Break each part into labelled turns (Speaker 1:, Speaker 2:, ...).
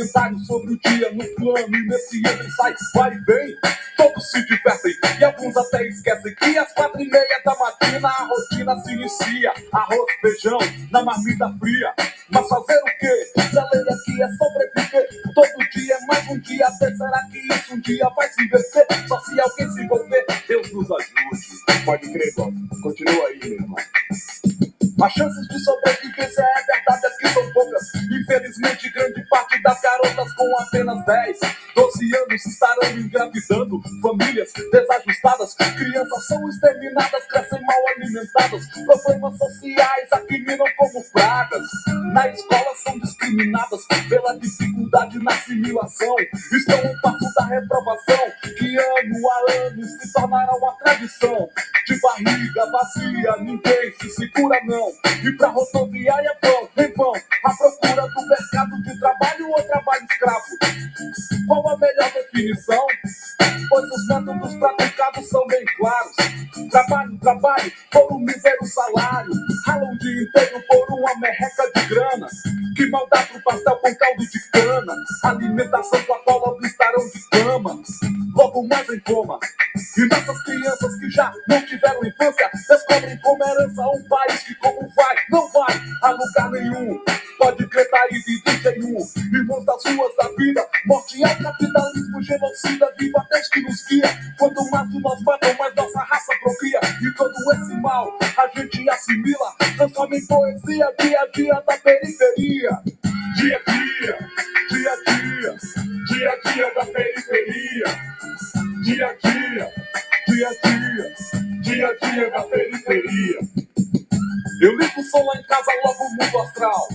Speaker 1: Comentários sobre o dia no plano. E nesse entra e sai, vai vem. Todos se divertem. E alguns até esquecem que às quatro e meia da matina a rotina se inicia. Arroz, feijão, na marmita fria. Mas fazer o quê? A lei aqui é sobreviver. Todo dia é mais um dia. Até será que isso um dia vai se inverter? Só se alguém se envolver. Deus nos ajude.
Speaker 2: Pode crer, Bob. Continua aí, meu irmão.
Speaker 1: As chances de sobrevivência é verdade. Infelizmente, grande parte das garotas com apenas 10, 12 anos estarão engravidando. Famílias desajustadas, crianças são exterminadas, crescem mal alimentadas. Problemas sociais aqui minam como pragas. Na escola são discriminadas pela dificuldade na assimilação. Estão um passo da reprovação, que ano a ano se tornará uma tradição. De barriga vazia, ninguém se segura não. E pra rodoviária vão, em vão, à procura do mercado de trabalho ou trabalho escravo. Qual a melhor definição? Pois os métodos praticados são bem claros. Trabalho, trabalho, por um mísero salário. Ralam o dia inteiro por uma merreca de grana. Que mal dá pro pastel com caldo de cana. Alimentação com a cola estarão de cama. Logo mais em coma. E nossas crianças que já não tiveram infância descobrem como herança um país que como vai, não vai a lugar nenhum. Pode crer, aí de 31. Irmãos das ruas da vida, morte ao capitalismo, genocida, viva Deus que nos guia. Quanto mais nós matam, mais nossa raça procria. E todo esse mal a gente assimila, transforma em poesia, dia a dia da periferia. Dia a dia, dia a dia, dia a dia da periferia. Dia a dia, dia a dia, dia a dia da periferia. Eu ligo o som lá em casa, logo mundo astral.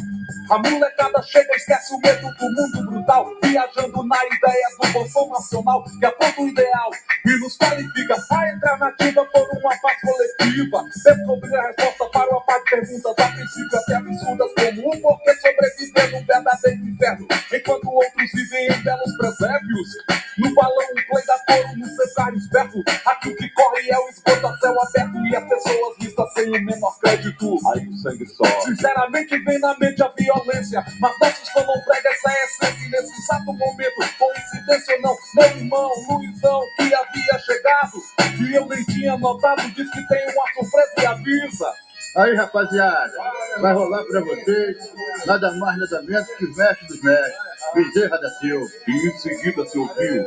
Speaker 1: A molecada chega, esquece o medo do mundo brutal. Viajando na ideia do bom nacional, que aponta o ideal e nos qualifica a entrar na ativa por uma paz coletiva. Descobrir a resposta para uma par de perguntas, a princípio até absurdas, como o porquê sobreviver num verdadeiro inferno, enquanto outros vivem em belos presépios. No balão, um play da coro, no cesário esperto. Aqui o que corre é o esgoto a céu aberto e as pessoas vistas sem o menor crédito.
Speaker 2: Aí o sangue sobe.
Speaker 1: Sinceramente vem na mente a violência Mas nossos fãs não pregam essa essência E nesse exato momento, coincidência ou não Meu irmão Luizão que havia chegado E eu nem tinha notado Diz que tem uma surpresa e avisa
Speaker 2: Aí, rapaziada, vai rolar pra vocês nada mais, nada menos que o mestre dos mestres, Bezerra da Silva.
Speaker 1: E em seguida se ouviu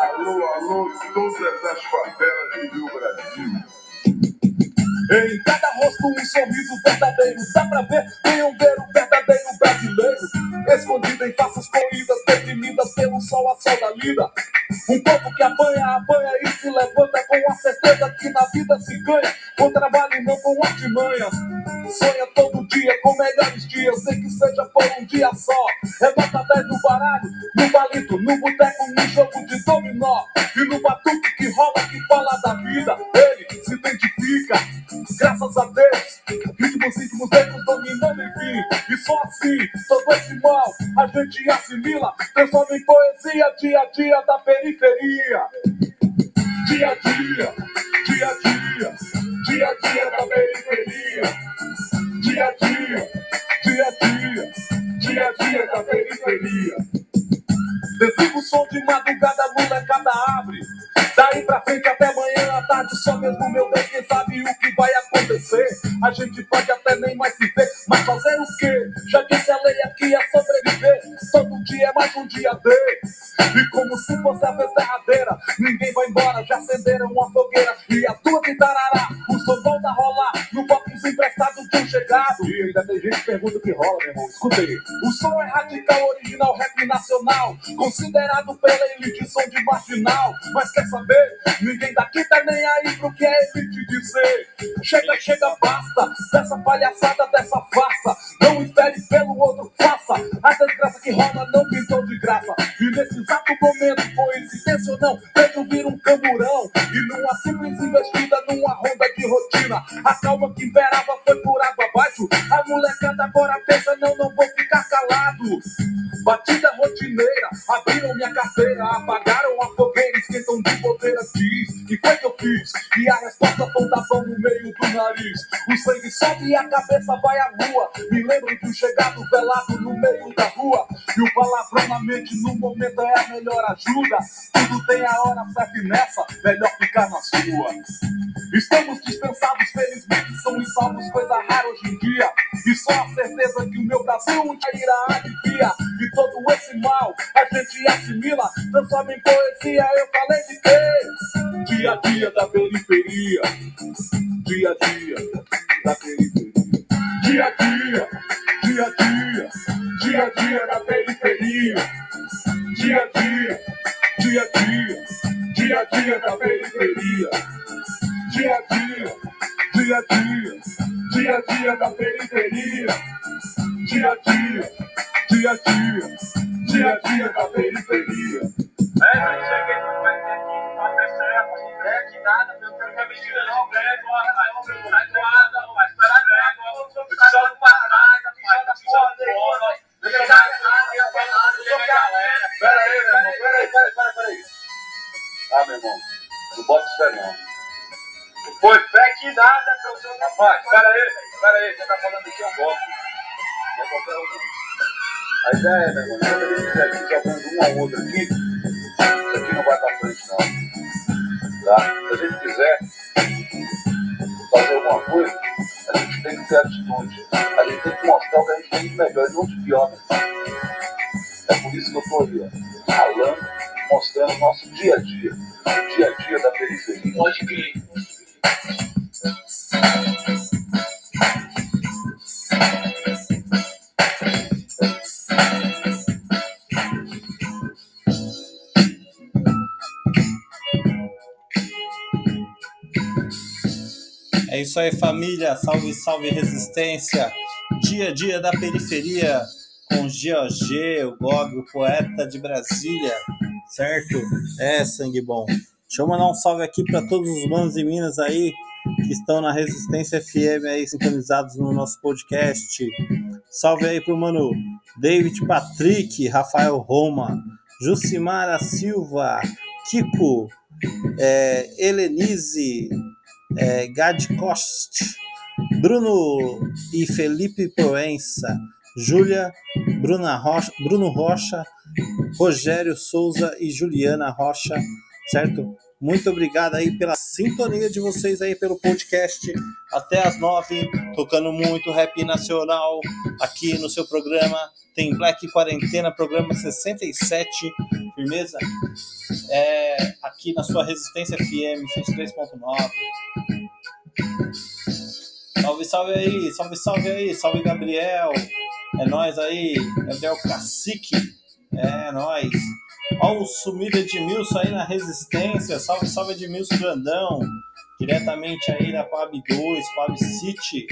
Speaker 3: Alô, alô, todas as favelas do Rio Brasil.
Speaker 1: Em cada rosto um sorriso verdadeiro. Dá pra ver, venham ver o verdadeiro brasileiro. Escondido em faces corridas Deprimidas pelo sol a sol da lida. Um povo que apanha, apanha e se levanta Com a certeza que na vida se ganha. Com trabalho e não com artimanhas Sonha todo dia com melhores dias. Nem que seja por um dia só. É nota 10 no baralho, no palito No boteco, no jogo de dominó. E no batuque que rola, que fala da vida. Ele se identifica Graças a Deus, ritmos íntimos dentro dominando enfim. E só assim, todo esse mal a gente assimila, transforma em poesia dia a dia da periferia. Dia a dia, dia a dia, dia a dia da periferia. Dia a dia, dia a dia, dia a dia da periferia. Desliga o som de madrugada, molecada abre. Daí pra frente até amanhã à tarde, só mesmo meu Deus, quem sabe o que vai acontecer. A gente pode até nem mais se ver, mas fazer o quê? Já disse a lei aqui é sobreviver. Todo dia é mais um dia de. E como se fosse a vez derradeira, ninguém vai embora, já acenderam uma fogueira. E a tua guitarará, o som volta tenta rolar no box emprestado um chegado.
Speaker 2: E ainda tem gente que pergunta o que rola, meu irmão. Escuta aí.
Speaker 1: O som é radical, original, rap nacional. Considerado pela elite som de marginal. Mas quer saber? Ninguém daqui tá nem aí pro que a elite dizer. Chega, chega, basta. Dessa palhaçada, dessa farsa. Não espere pelo outro, faça. A desgraça que rola não pintou de graça. E nesse exato momento, coincidência ou não, vejo vir um camburão. E numa simples investida, numa ronda de rotina. A calma que imperava foi por água abaixo. A molecada agora pensa, não, não vou ficar calado. Batida rotineira, abriram minha carteira, apagaram a fogueira, esquentam de bobeira, diz. E foi que eu fiz? E a resposta foi tapão no meio do nariz. O sangue sobe e a cabeça vai à lua. Me lembro um chegado velado no meio da rua. E o palavrão na mente no momento é a melhor ajuda. Tudo tem a hora certa e nessa, melhor ficar na sua. Estamos dispensados, felizmente somos salvos, coisa rara hoje em dia. E só a certeza que o meu um dia irá alivia. E todo esse mal a gente assimila, transforma em poesia. Eu falei de quê? Dia a dia da periferia. Dia a dia da periferia. Dia a dia, dia a dia, dia a dia da periferia. Dia a dia, dia a dia, dia a dia da periferia. Dia a dia, dia a dia, dia a dia da periferia. Dia a dia, dia a dia, dia a dia da periferia.
Speaker 4: É, mas cheguei no vai ter que fazer certo, não que nada, meu filho quer mentira não, velho, rapaz. Sai do ar, não, vai esperar fora, não chega a galera.
Speaker 2: Pera aí, meu irmão. Pera aí, pera aí, pera aí, pera aí. Ah, meu irmão. Não bota fé, não.
Speaker 4: Foi fé que nada, senhor.
Speaker 2: Rapaz, pera aí, pera aí. Você tá falando aqui é um golpe. Não é não. A ideia é, meu irmão, quando a gente estiver aqui jogando um ao outro aqui, isso aqui não vai pra frente, não. Tá? Se a gente quiser fazer alguma coisa, a gente tem que ter atitude. A gente tem que mostrar o que a gente tem de melhor não de pior. É por isso que eu tô ali, ó, falando, mostrando o nosso dia a dia. O dia a dia da periferia.
Speaker 4: Pode crer.
Speaker 5: É isso aí, família. Salve, salve, resistência. Dia a dia da periferia com GOG, o Gog, o poeta de Brasília. Certo? É, sangue bom. Deixa eu mandar um salve aqui para todos os manos e minas aí que estão na Resistência FM aí sintonizados no nosso podcast. Salve aí pro mano David Patrick, Rafael Roma, Jucimara Silva, Kiko, é, Helenise, é, Gad Cost, Bruno e Felipe Proença, Júlia, Rocha, Bruno Rocha, Rogério Souza e Juliana Rocha, certo? Muito obrigado aí pela sintonia de vocês aí pelo podcast até as nove, tocando muito rap nacional aqui no seu programa. Tem Black Quarentena, programa 67, firmeza? É, aqui na sua Resistência FM 103.9. Salve, salve aí, salve, salve aí, salve Gabriel. É nós aí, Gabriel Cacique. É nós. Ó o sumido Edmilson aí na Resistência. Salve, salve Edmilson Grandão. Diretamente aí da Pab 2, Pab City.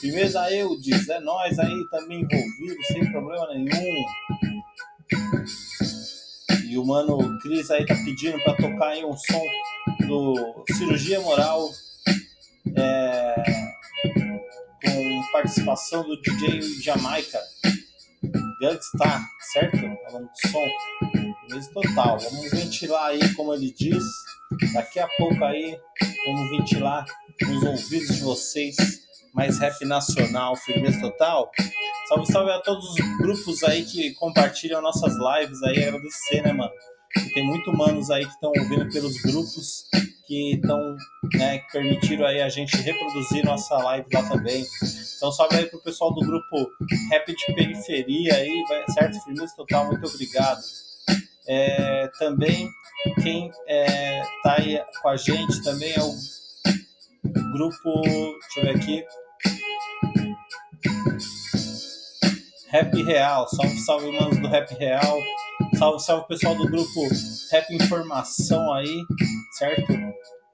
Speaker 5: Firmeza Eudes, é nós aí também envolvidos, sem problema nenhum. E o mano Cris aí tá pedindo pra tocar aí um som do Cirurgia Moral. É, com participação do DJ Jamaica. Gangstar, certo? Falando de som. Beleza total. Vamos ventilar aí, como ele diz. Daqui a pouco aí, vamos ventilar nos ouvidos de vocês. Mais rap nacional, firmeza total. Salve, salve a todos os grupos aí que compartilham nossas lives aí. Agradecer, né, mano? E tem muito manos aí que estão ouvindo pelos grupos que estão, né, que permitiram aí a gente reproduzir nossa live lá também. Então salve aí pro pessoal do grupo Rap de Periferia aí, certo? Firmeza total, muito obrigado. É, também quem é, tá aí com a gente também é o grupo, deixa eu ver aqui. Rap Real, salve, salve, manos do Rap Real. Salve, salve, pessoal do grupo Rap Informação aí, certo?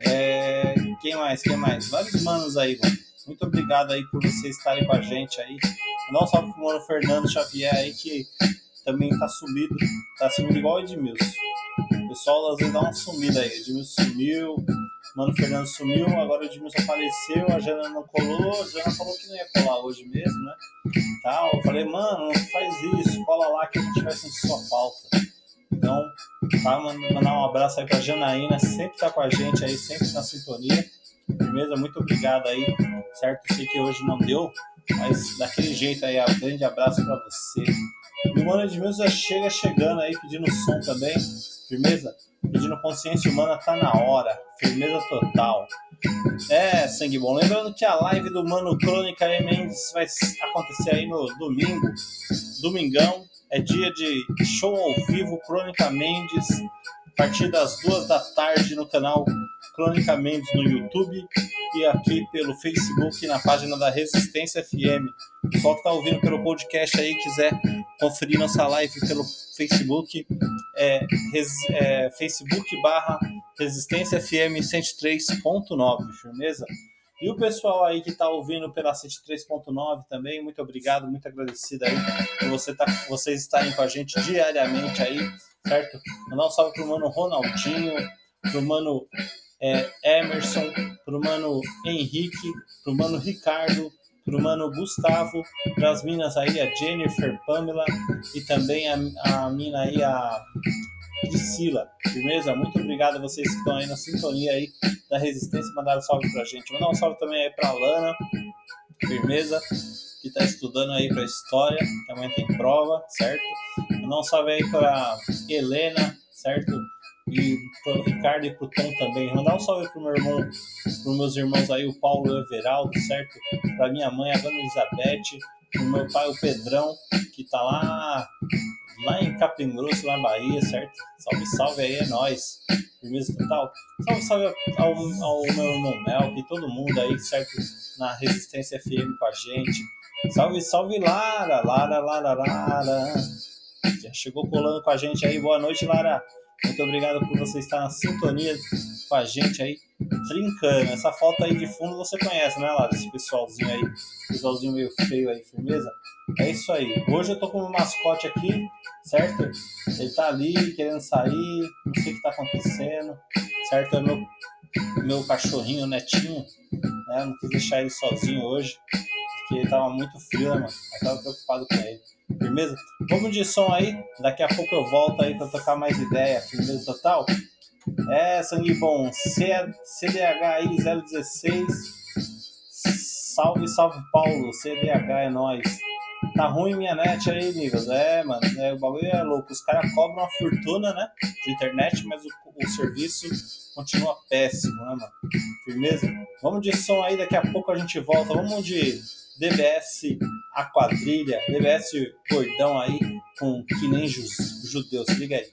Speaker 5: É, quem mais, quem mais? Vários manos aí, mano. Muito obrigado aí por vocês estarem com a gente aí. Não salve pro mano Fernando Xavier aí, que também tá sumido, tá sumindo igual o Edmilson. O pessoal às vezes dá uma sumida aí. Edmilson sumiu, Mano Fernando sumiu, agora o Edmilson apareceu, a Jana não colou, a Jana falou que não ia colar hoje mesmo, né? Tal. Eu falei, mano, não faz isso, cola lá que a gente vai sentir sua falta. Então, tá, mandar um abraço aí pra Janaína, sempre tá com a gente aí, sempre na sintonia. Firmeza, muito obrigado aí, certo? Sei que hoje não deu, mas daquele jeito aí, um grande abraço para você. E o Mano Edmilson já chega chegando aí, pedindo som também. Firmeza? Pedindo consciência humana tá na hora. Firmeza total. É, sangue bom. Lembrando que a live do Mano Crônica Mendes vai acontecer aí no domingo. Domingão. É dia de show ao vivo, Crônica Mendes. A partir das duas da tarde no canal Crônica Mendes no YouTube e aqui pelo Facebook na página da Resistência FM. O pessoal que está ouvindo pelo podcast aí quiser conferir nossa live pelo Facebook, é, é Facebook barra Resistência FM 103.9, firmeza? E o pessoal aí que está ouvindo pela 103.9 também, muito obrigado, muito agradecido aí por você tá, vocês estarem com a gente diariamente aí, certo? Mandar um salve pro mano Ronaldinho, pro mano é, Emerson, pro mano Henrique, pro mano Ricardo, pro mano Gustavo, pras minas aí, a Jennifer, Pamela e também a, a mina aí, a Priscila. Firmeza? Muito obrigado a vocês que estão aí na sintonia aí da Resistência mandaram um salve pra gente. Mandar um salve também aí pra Lana, firmeza, que tá estudando aí pra história, que amanhã tem prova, certo? Mandar um salve aí pra Helena, certo? E pro Ricardo e pro Tom também. Mandar um salve pro meu irmão, pros meus irmãos aí, o Paulo Everaldo, certo? Pra minha mãe, a Dona Elizabeth, pro meu pai, o Pedrão, que tá lá, lá em Capim Grosso, na Bahia, certo? Salve, salve aí, é nóis. Firmeza total. Salve, salve ao, ao meu irmão Mel e todo mundo aí, certo? Na Resistência FM com a gente. Salve, salve Lara, Lara, Lara, Lara. Já chegou colando com a gente aí. Boa noite, Lara. Muito obrigado por você estar na sintonia com a gente aí, trincando. Essa foto aí de fundo você conhece, né, Lara? Esse pessoalzinho aí, pessoalzinho meio feio aí, firmeza? É isso aí. Hoje eu tô com um mascote aqui, certo? Ele tá ali querendo sair, não sei o que tá acontecendo, certo? É meu, meu cachorrinho, netinho, né? Não quis deixar ele sozinho hoje, porque tava muito frio, né, mano? Eu tava preocupado com ele. Firmeza? Vamos de som aí. Daqui a pouco eu volto aí para tocar mais ideia. Firmeza total? É, sangue bom. C CDHI 016. Salve, salve Paulo. CDH é nós. Tá ruim minha net aí, amigos. É, mano. É, o bagulho é louco. Os caras cobram uma fortuna, né? De internet, mas o, o serviço continua péssimo, né, mano? Firmeza? Vamos de som aí. Daqui a pouco a gente volta. Vamos de DBS a quadrilha, DBS cordão aí com que nem judeus. Liga aí.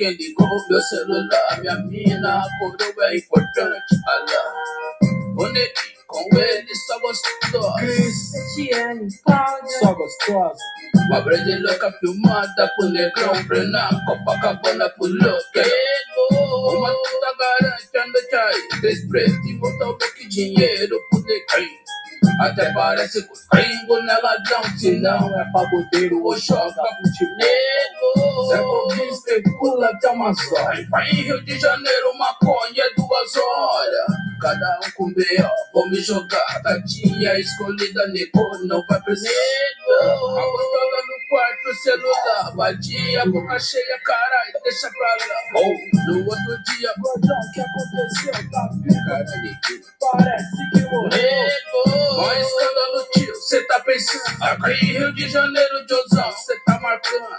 Speaker 6: Quem ligou meu celular, minha mina, coroa é importante, alá. O neguinho com ele só gostosa.
Speaker 7: Cristiane, Cláudia,
Speaker 6: só gostosa. Uma brasileira filmada pro negrão, Brenan, Copacabana pro louco. Uma puta garante, anda aí, três pretos e volta o que dinheiro pro negrão. Até parece que os é ladrão, se não é pagodeiro ou joga nego. Zé Gomes especula umas horas. Vai em Rio de Janeiro, maconha é duas horas. Cada um com B.O. Vou me jogar, gatinha escolhida, nego, não vai precisar. A gostosa no quarto, celular, batia, boca cheia, caralho, deixa pra lá. Oh, no outro dia, gordão, que aconteceu? Tá caralho, parece que morreu. Mó escândalo, tio, cê tá pensando. Aqui em Rio de Janeiro, Josão, cê tá marcando.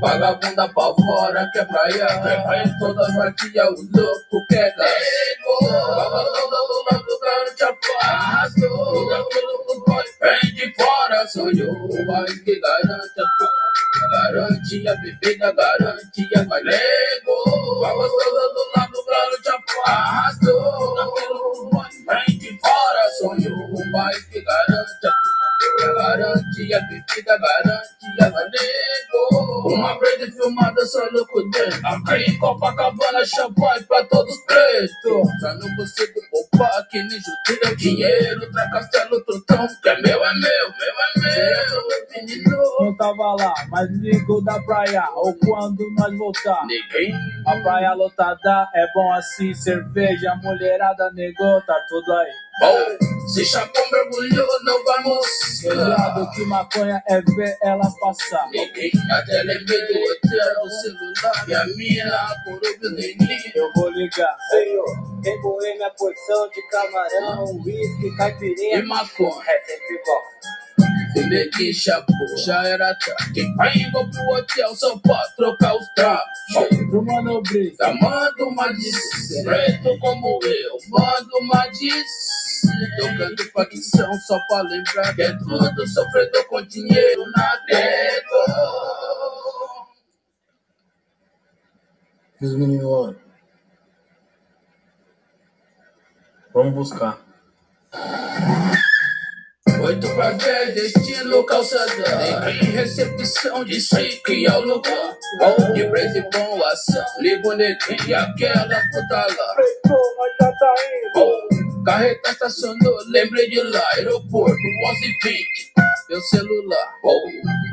Speaker 6: Vagabunda pra fora, quer praia, quer praia toda vadia, o louco quer garego. Vagabunda do lado do cara te afasta, tudo aquilo que pode, vem de fora, sonhou, mas que garante a tua, garante a bebida, garante a galego. Vagabunda do lado do cara te afasta, tudo aquilo que pode, vem de fora, sonhou, mas que garante a tua, garante a bebida, garante a galego. Uma vez filmada só no. Aqui em Copacabana, champanhe pra todos pretos. Já não consigo poupar que nem judeia. Dinheiro pra castelo, trutão. Que é meu, é meu, meu é meu. Meu menino.
Speaker 1: Não tava lá, mas ligo da praia, ou quando nós voltar.
Speaker 6: Ninguém.
Speaker 1: A praia lotada é bom assim, cerveja, mulherada, negou, tá tudo aí.
Speaker 6: Oh, se chapou, mergulhou, não vai moscar.
Speaker 1: Cuidado que maconha é ver ela passar.
Speaker 6: Ninguém. Até lembrei do hotel, do celular. E a mina, coroa, o.
Speaker 1: Eu vou ligar.
Speaker 8: Senhor, tem boêmia, porção de camarão, uísque,
Speaker 6: E
Speaker 8: caipirinha.
Speaker 6: maconha.
Speaker 8: É sempre bom.
Speaker 6: Bebê que chapou, já era tarde. Quem vai indo pro hotel só pode trocar os trapos.
Speaker 1: Do Mano Brisa.
Speaker 6: Tá, manda uma disso, preto como eu, manda uma disso. Tocando facção só pra lembrar que é tudo sofredor com dinheiro na teta.
Speaker 9: Diz o menino, ó. Vamos buscar.
Speaker 6: Oito pra dez, destino calçadão. Neguinho, recepção de que é o lugar. Bom de preço e bom ação. Liga o neguinho, aquela puta lá. Oh, carreta estacionou, lembrei de lá, aeroporto, 11h20, meu celular. Oh,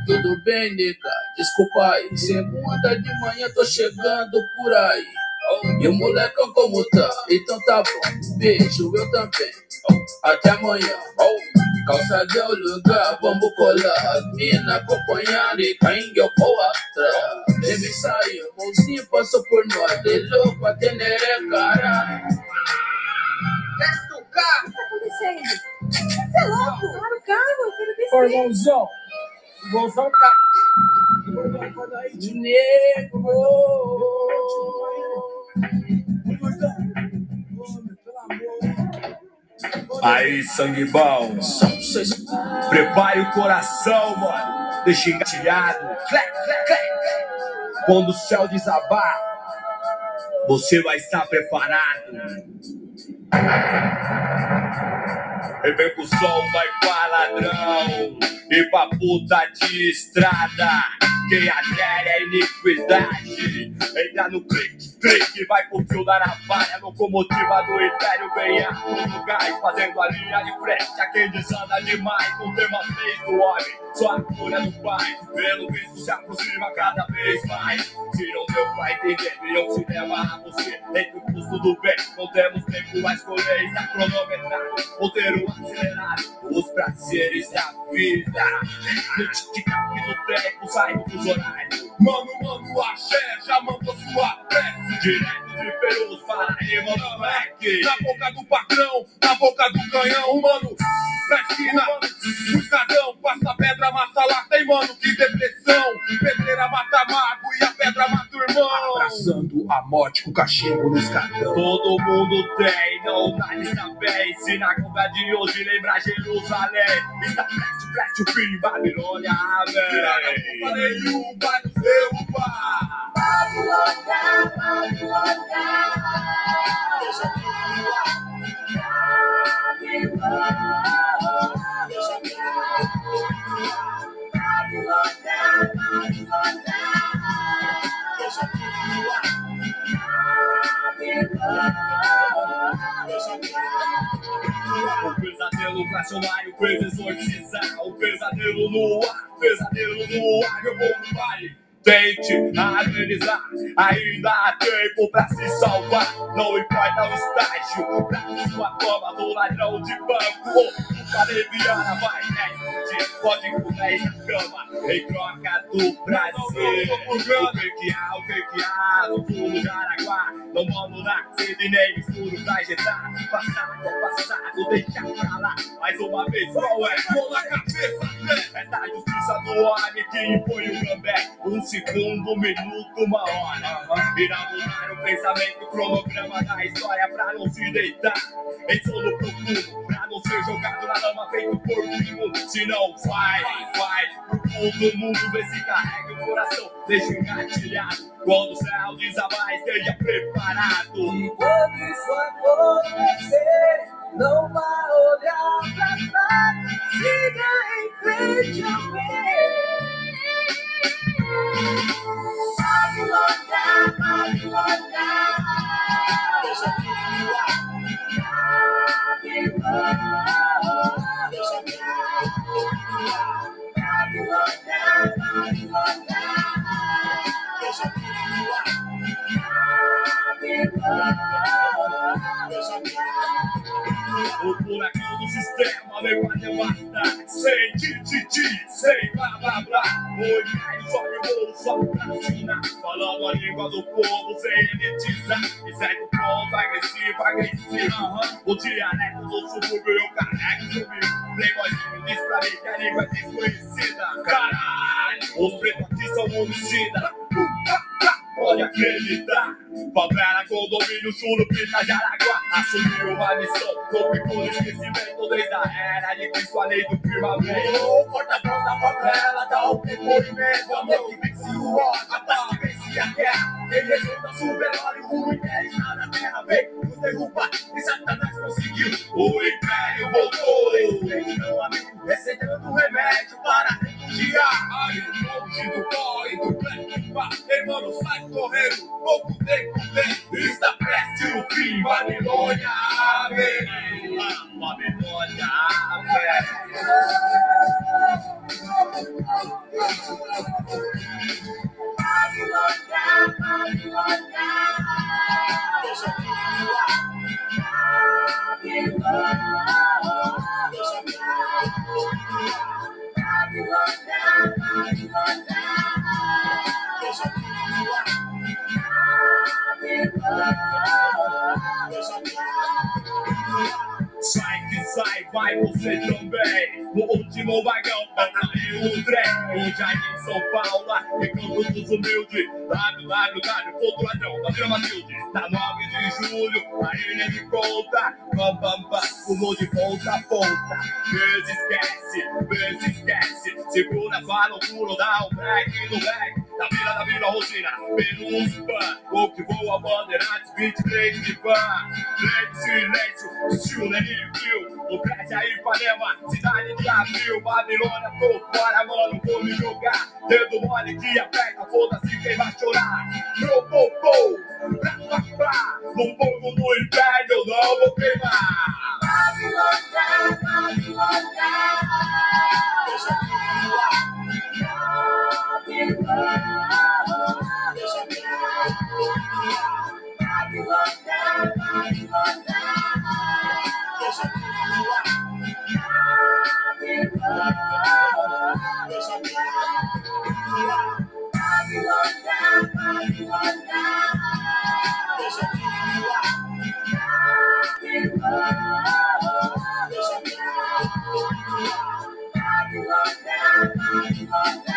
Speaker 6: tudo bem, nega, desculpa aí, segunda de manhã tô chegando por aí. Oh, e o molecão como tá? Então tá bom, beijo, eu também. Oh, até amanhã. Oh, calçadão, lugar, vamos colar. Mina acompanhando e quem eu vou atrás. Deve sair, o mocinho passou por nós, de louco a teneré, caralho.
Speaker 7: O que tá acontecendo? Você é louco? Para o carro, eu quero descer.
Speaker 1: Ô, irmãozão. Irmãozão, cara. Acorda aí,
Speaker 10: sangue bom. Prepare o coração, mano. Deixa engatilhado. Quando o céu desabar, você vai estar preparado. Repercussão vai pra ladrão e pra puta de estrada. Quem adere à iniquidade entra no clique, clique, vai pro fio da navalha. Locomotiva do império vem a todo gás, fazendo a linha de frente. A quem desanda demais, não tem mais vez do homem, só a cura do pai. Pelo visto se aproxima cada vez mais. Se não deu pra entender, eu te levar a você. Entre o custo do bem, não temos tempo a escolher. Está cronometrado, roteiro Os prazeres da vida. No tic-tac do tempo, saindo dos horários. Mano, mano, axé, já mandou sua prece. Direto de Perus, Paraíba, moleque.
Speaker 11: Na boca do patrão, na boca do canhão, mano. Na esquina, no escadão, passa pedra, mata lata, e mano, que depressão. Pedreira mata mago e a pedra mata o irmão.
Speaker 9: Abraçando a morte com cachimbo no escadão.
Speaker 10: Todo mundo tem, não dá lista bem. Sinagoga de hoje lembra Jerusalém. Está preste, preste o fim, Babilônia,
Speaker 11: Tiraram a
Speaker 10: amém.
Speaker 11: culpa nenhuma, vai nos derrubar.
Speaker 10: O pesadelo Racionário fez exorcizar o pesadelo no ar, pesadelo no ar, meu povo vale. Tente amenizar, ainda há tempo pra se salvar. Não importa o estágio, da sua forma do ladrão de banco. Do leviana vai 10 de código 10 na cama, em troca do prazer. O que que há, o que que há no fundo de Araguá? Não mano na sede nem escuro pra injetar. Passado, passado, deixa pra lá. Mais uma vez, qual é? Mão na cabeça, é da justiça do homem que impõe o gambé. Um segundo, um minuto, uma hora. Irá mudar o pensamento, o cronograma da história pra não se deitar em sono profundo, pra não ser jogado na lama feito por mimo. Se não vai, vai pro fundo do mundo, vê se carrega o coração, deixa engatilhado. Quando o céu desabar, esteja preparado.
Speaker 7: E quando isso acontecer, não vá olhar pra trás, siga em frente ao ver. Babilônia, Babilônia, deixa Babilônia, Babilônia, deixa
Speaker 10: O furacão do sistema veio pra devastar. Sem tititi, sem blá blá blá. Cai, sobe o bolo, sobe pra. Falando a língua do povo sem elitizar. E segue o ponto agressivo, agressivo. O dialeto do subúrbio eu carrego comigo. Playboyzinho diz pra mim que a língua é desconhecida. Caralho, os pretos aqui são homicida. Pode acreditar, favela, condomínio, churupita de Araguá. Assumiu uma missão, não ficou no esquecimento Desde a era de Cristo, a lei do firmamento. O porta-voz da favela dá o depoimento Amor que vence o ódio, a paz que vence a guerra. Quem rejeita o velório, o império está na terra Vem nos derrubar, e Satanás conseguiu. O império voltou, respeito meu amigo Receitando remédio para refugiar. Aí longe do pó e do black bar Ei sai correndo, pouco tempo tem Está prestes o fim, Babilônia, amém Babilônia,
Speaker 7: deixa Babilônia, Babilônia,
Speaker 10: Sai que sai, vai você também. No último vagão, aí o trem. Aí em São Paulo, recanto dos humildes. Matilde. Na 9 de julho, a ilha de conta. Bam, bam, bam, pulou de ponta a ponta. Se esquece, se esquece. Segura sua loucura, dá um break no back. Da vila, da vila, rotina, penúltima. O que voa, bandeirantes, 23 de van. Grande silêncio, estilo nem frio. O prédio aí, Ipanema, cidade de abril. Babilônia, tô fora, mano, vou me jogar. Dedo mole que aperta, foda-se quem vai chorar. Pro, pro, pra, pra, pra. No fogo do inferno, eu não vou queimar.
Speaker 7: Babilônia, Babilônia, deixa Babilônia, Babilônia, deixa Babilônia, Babilônia,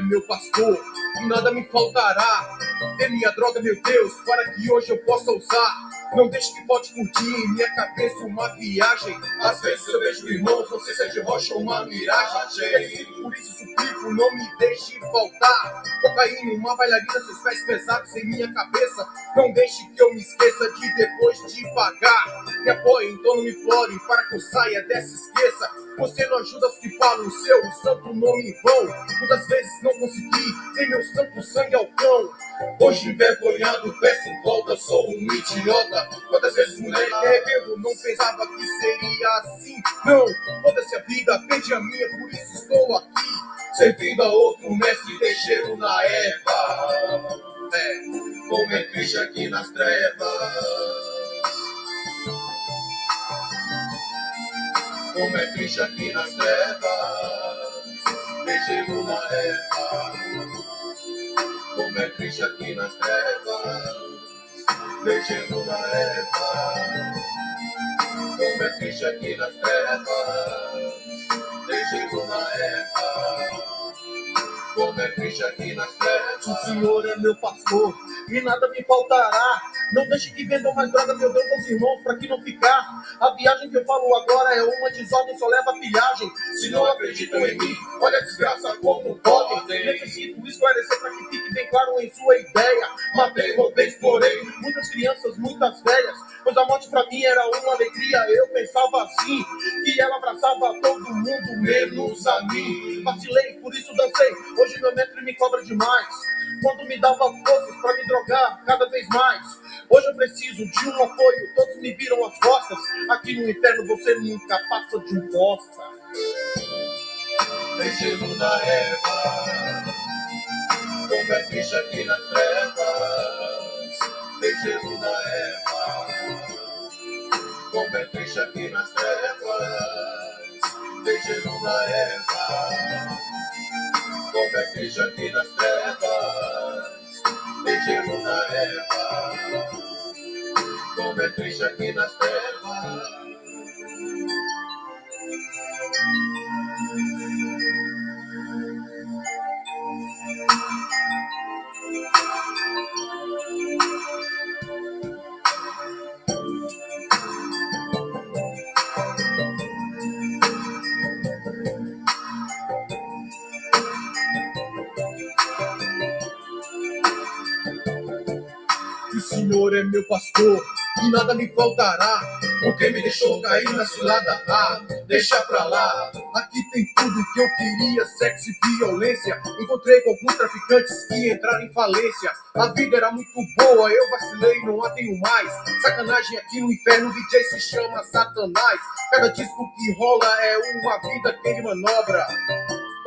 Speaker 11: é meu pastor e nada me faltará. Dê minha droga, meu Deus, para que hoje eu possa usar. Não deixe que pode curtir em minha cabeça uma viagem. Às vezes eu vejo irmãos, não sei se é de rocha ou uma miragem. Por isso suplico, não me deixe faltar. Cocaína, uma bailarina, seus pés pesados em minha cabeça. Não deixe que eu me esqueça de depois de pagar. Me apoie, então não me implore para que eu saia dessa esqueça. Você não ajuda os que falam o seu santo nome em vão. Muitas vezes não consegui, em meu santo sangue ao cão. Hoje envergonhado, peço volta, sou um idiota. Quantas vezes mulher revendo, não pensava que seria assim. Não, foda-se a vida, perdi a minha, por isso estou aqui. Servindo a outro mestre, deixeiro na erva. É, como é triste aqui nas trevas. Como é triste aqui nas trevas, deixei-lo na erva. Como é triste aqui nas trevas, deixei-lo na erva. Como é triste aqui nas trevas, deixei-lo na erva. Como é triste aqui nas trevas. O Senhor é meu pastor e nada me faltará. Não deixe que vendam mais droga, meu Deus, aos irmãos, pra que não ficar. A viagem que eu falo agora é uma desordem, só leva pilhagem. Se não acreditam em mim, olha a desgraça como podem. Necessito esclarecer pra que fique bem claro em sua ideia. Matei, roubei, explorei muitas crianças, muitas velhas. Pois a morte pra mim era uma alegria. Eu pensava assim, que ela abraçava todo mundo, menos a mim. Vacilei, por isso dancei. Hoje meu mestre me cobra demais. Quando me dava forças pra me drogar cada vez mais. Hoje eu preciso de um apoio, todos me viram as costas. Aqui no inferno você nunca passa de um bosta. Tem gelo na erva, como é triste aqui nas trevas. Tem gelo na erva, como é triste aqui nas trevas. Tem gelo na erva, triste aqui nas trevas. Gelo na erva, triste aqui nas trevas. Senhor é meu pastor e nada me faltará. Porque me deixou cair na cilada, ah, deixa pra lá. Aqui tem tudo que eu queria, sexo e violência. Encontrei com alguns traficantes que entraram em falência. A vida era muito boa, eu vacilei, não a tenho mais. Sacanagem aqui no inferno, o DJ se chama Satanás. Cada disco que rola é uma vida que ele manobra.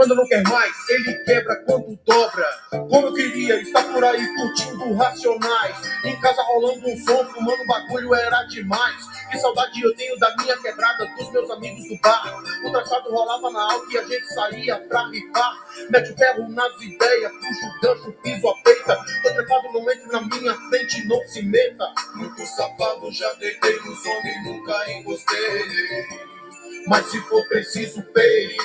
Speaker 11: Quando não quer mais, ele quebra quando dobra. Como eu queria estar por aí curtindo racionais. Em casa rolando um som, fumando bagulho era demais. Que saudade eu tenho da minha quebrada, dos meus amigos do bar. O traçado rolava na alta e a gente saía pra rifar. Mete o ferro nas ideias, puxa o gancho, piso a peita. Tô trepado, não entre na minha frente, não se meta. Muito safado, já deitei nos homens, nunca encostei. Mas se for preciso, pei.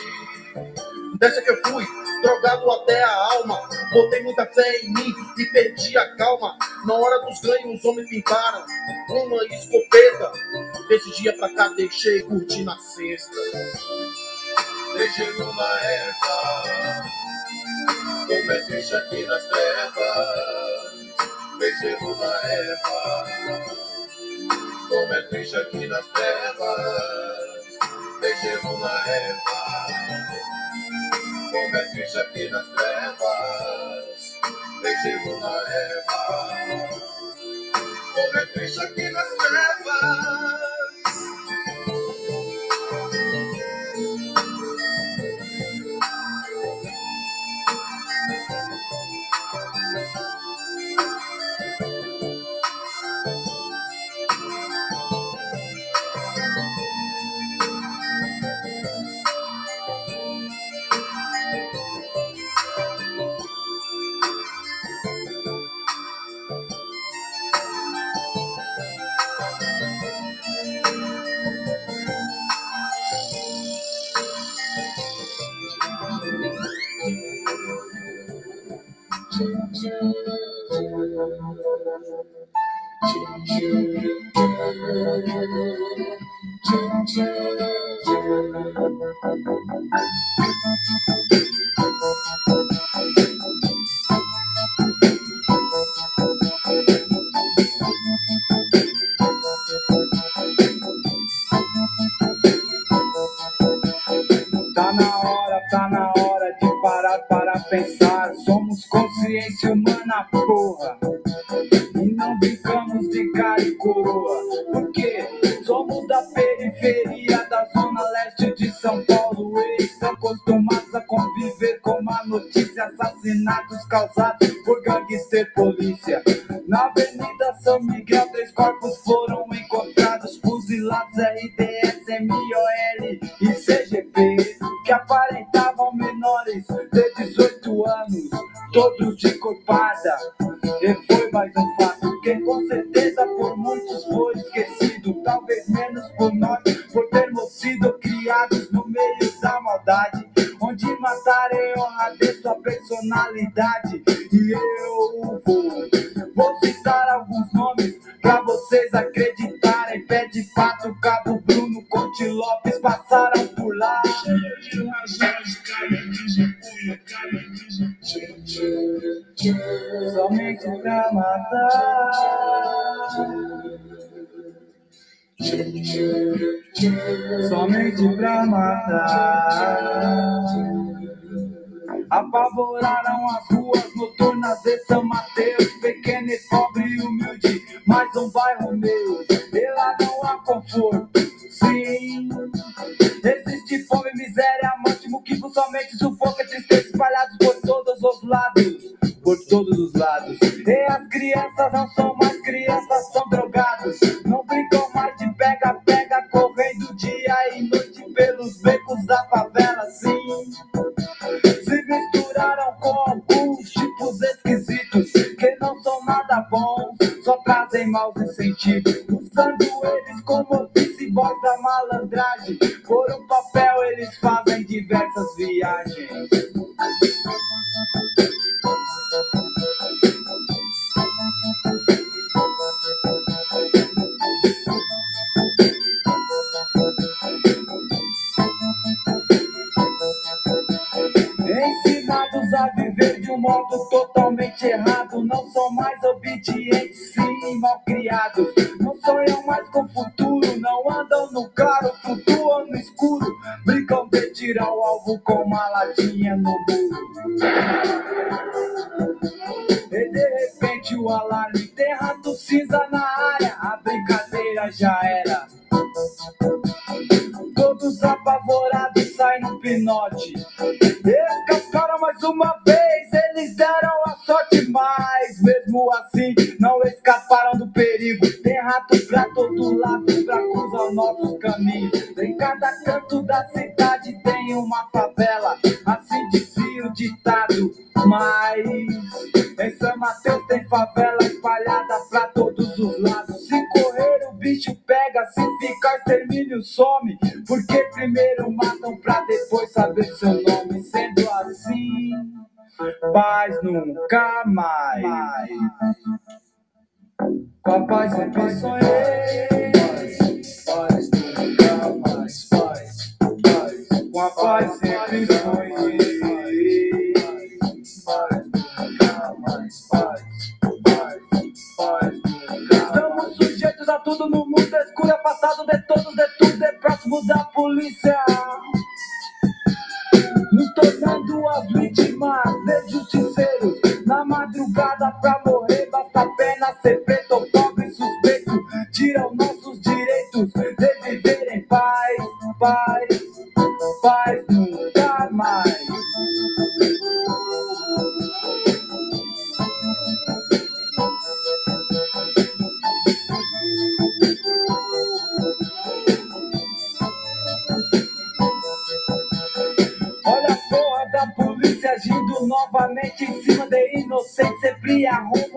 Speaker 11: Dessa que eu fui, drogado até a alma. Botei muita fé em mim e perdi a calma. Na hora dos ganhos, os homens pintaram uma escopeta. Desse dia pra cá, deixei curtir na sexta. Deixei na erva, como é triste aqui nas trevas. Deixei na erva, como é triste aqui nas trevas. Deixei na erva. Como é triste aqui nas trevas, deixei na erva. Como é triste aqui nas trevas.
Speaker 3: Tá na hora, tá na hora de parar para pensar. Somos consciência humana, porra. Cara e coroa. Porque somos da periferia da zona leste de São Paulo. Eles acostumados a conviver com má notícia. Assassinatos causados por gangster polícia. Na Avenida São Miguel, três corpos foram encontrados. Fuzilados RDS, MOL e CGP. Que aparentavam menores de 18 anos. Todos de corpada. E foi mais um fato com certeza por muitos foi esquecido. Talvez menos por nós, por termos sido criados no meio da maldade. Onde matar é honra de sua personalidade. E eu vou, vou citar alguns nomes pra vocês acreditarem. Pé de pato, Cabo Bruno, Conte Lopes passaram por lá. Somente pra matar. Somente pra matar. Apavoraram as ruas noturnas de São Mateus. Pequeno e pobre e humilde, mais um bairro meu. E lá não há conforto. Sim, existe fome, miséria, morte, muquico, somente sufoco e tristeza espalhados por todos os lados. Por todos os lados. E as crianças não são mais crianças, são drogados. Não brincam mais de pega-pega, correndo dia e noite pelos becos da favela, sim se misturaram com alguns tipos esquisitos que não são nada bons, só trazem maus incentivos. Usando eles como voz da malandragem, por um papel eles fazem diversas viagens. Ensinados a viver de um modo totalmente errado, não são mais obedientes, sim, mal criados. Não sonham mais com o futuro, não andam no claro, flutuam no escuro. Brincam de tirar o alvo com uma latinha no muro. E de repente o alarme tem rato cinza na área, a brincadeira já era. Todos apavorados saem no pinote. Escaparam mais uma vez, eles deram a sorte, mas mesmo assim não escaparam do perigo. Tem rato pra todo lado pra cruzar nossos caminhos. Em cada canto da cidade tem uma favela, assim dizia o ditado. Mas em São Mateus tem favela espalhada pra todos os lados. Se correr o bicho pega, se ficar extermínio some. Porque primeiro matam pra depois saber seu nome. Sendo assim, paz nunca mais. Com a paz sempre sonhei. Paz nunca mais. Paz, paz. Com a paz sempre sonhei. Paz nunca mais. Paz, paz, paz a tudo no mundo escuro, afastado de todos, de tudo, é próximo da polícia. Nos tornando as vítimas de justiceiros. Na madrugada pra morrer, basta apenas ser preto pobre suspeito. Tiram nossos direitos de viver em paz, paz, paz Yeah. at home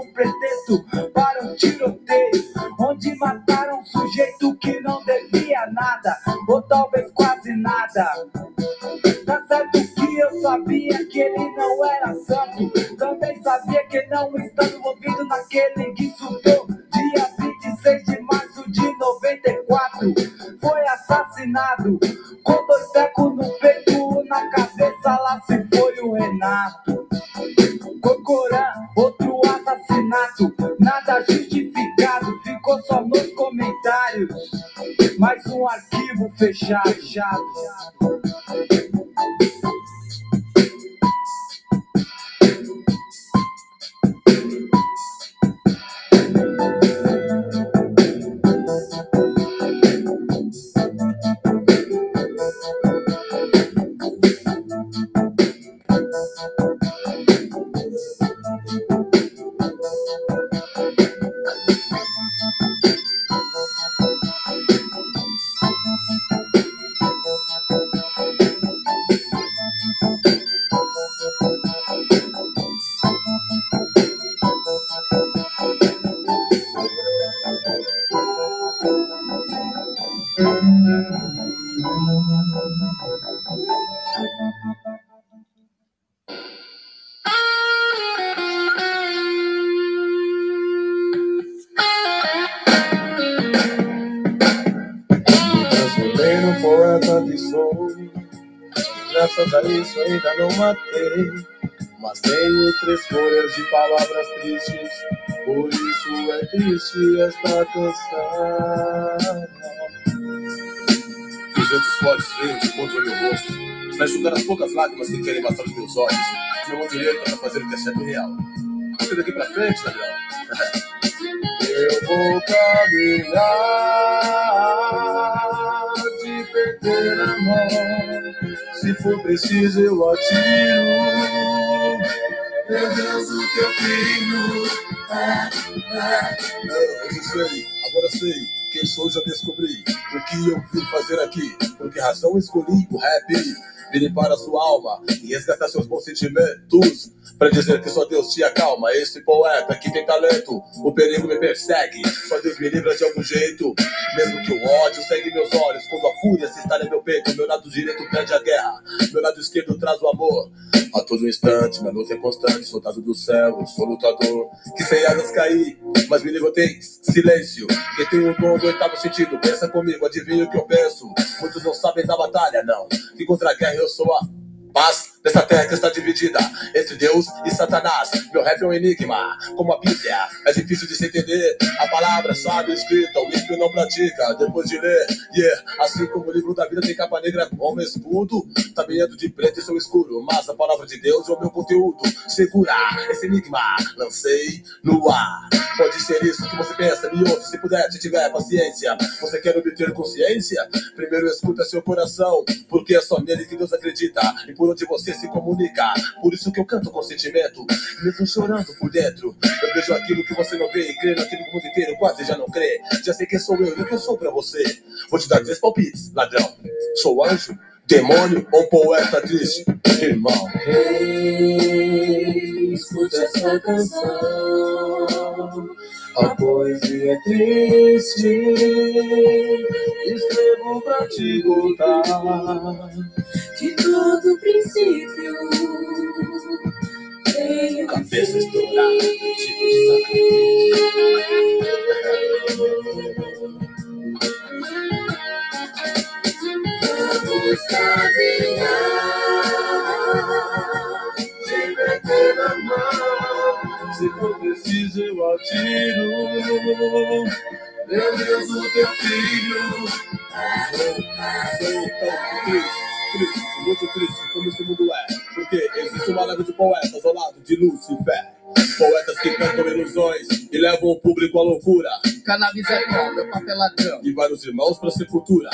Speaker 3: Shot. Shot. Canção.
Speaker 12: 200 flores frios contra meu rosto, pra enxugar as poucas lágrimas que querem matar os meus olhos. Meu mão direita pra fazer o que é certo real. Porque daqui pra frente, ladrão.
Speaker 3: Eu vou caminhar de perder a mão. Se for preciso, eu atiro. Meu Deus, o teu filho.
Speaker 12: Não, eu não sei, agora sei. Quem sou já descobri. O que eu vim fazer aqui? Por que razão escolhi o rap? Vire para sua alma e resgatar seus bons sentimentos. Pra dizer que só Deus te acalma. Esse poeta que tem talento, o perigo me persegue. Só Deus me livra de algum jeito. Mesmo que o ódio segue meus olhos. Quando a fúria se está no meu peito, meu lado direito pede a guerra. Meu lado esquerdo traz o amor. A todo instante, minha luta é constante. Soldado do céu, sou lutador. Que sem asas cair, mas me livro tem silêncio. Quem tem o dom do oitavo sentido, pensa comigo, adivinha o que eu penso. Muitos não sabem da batalha, não. Que contra a guerra eu sou a paz dessa terra que está dividida entre Deus e Satanás. Meu rap é um enigma, como a Bíblia. É difícil de se entender. A palavra sabe escrita, o ímpio não pratica. Depois de ler, yeah. Assim como o livro da vida tem capa negra como escudo, também ando de preto e sou escuro. Mas a palavra de Deus é o meu conteúdo. Segura esse enigma, lancei no ar. Pode ser isso que você pensa, me ouve se puder, se tiver paciência. Você quer obter consciência? Primeiro escuta seu coração, porque é só nele que Deus acredita e por onde você se comunica. Por isso que eu canto com sentimento, mesmo chorando por dentro. Eu vejo aquilo que você não vê e crê naquilo que o mundo inteiro quase já não crê. Já sei quem sou eu e o que eu sou pra você. Vou te dar três palpites, ladrão. Sou anjo, demônio ou poeta triste? Irmão.
Speaker 3: Ei, escute essa canção. A poesia é triste. Escrevo pra te contar.
Speaker 13: De todo princípio. Tenho
Speaker 12: Cabeça estourada, tipo de
Speaker 13: Vamos caminhar de perder a mão.
Speaker 3: Se for preciso, eu atiro. Meu Deus, o teu filho.
Speaker 12: Sou tão triste, triste, muito triste como esse mundo é. Porque existe uma leva de poetas ao lado de Lúcifer. Poetas que cantam ilusões e levam o público à loucura.
Speaker 14: Cannabis é bom, meu papel ladrão.
Speaker 12: E vários irmãos pra sepultura.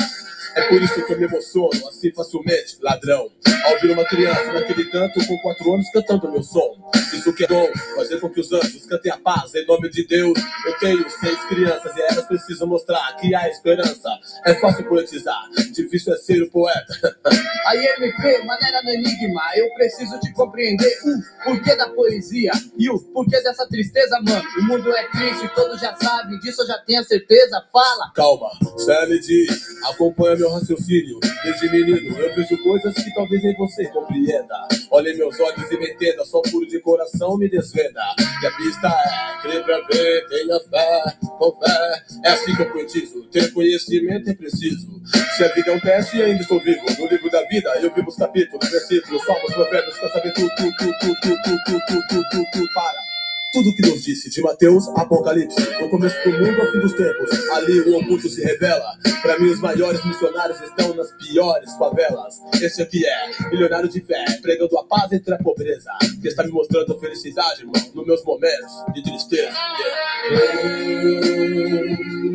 Speaker 12: É por isso que eu me emociono assim facilmente, ladrão. Ao ouvir uma criança naquele canto com quatro anos cantando meu som. Isso que é dom, fazer com que os anjos cantem a paz em nome de Deus. Eu tenho seis crianças e elas precisam mostrar que há esperança. É fácil poetizar, difícil é ser o poeta.
Speaker 14: Aí, MP, maneira no enigma, eu preciso te compreender o porquê da poesia e o porquê dessa tristeza, mano. O mundo é triste, todos já sabem disso, eu já tenho a certeza. Fala!
Speaker 12: Calma, CLD, acompanha meu meu raciocínio. Desde menino, eu vejo coisas que talvez nem você compreenda. Olhe meus olhos e me entenda, só puro de coração me desvenda. E a pista é, crê pra ver, tenha fé, com fé. É assim que eu profetizo, ter conhecimento é preciso. Se a vida é um teste, ainda estou vivo. No livro da vida, eu vivo os capítulos, versículos, salmos, provérbios, pra saber tudo, tudo, tudo, tudo, tudo, tudo, tudo, tudo, tudo, tudo, para. Tudo que Deus disse, de Mateus Apocalipse, no começo do mundo ao fim dos tempos, ali o oculto se revela. Para mim, os maiores missionários estão nas piores favelas. Esse aqui é milionário de fé, pregando a paz entre a pobreza, que está me mostrando felicidade, irmão, nos meus momentos de tristeza.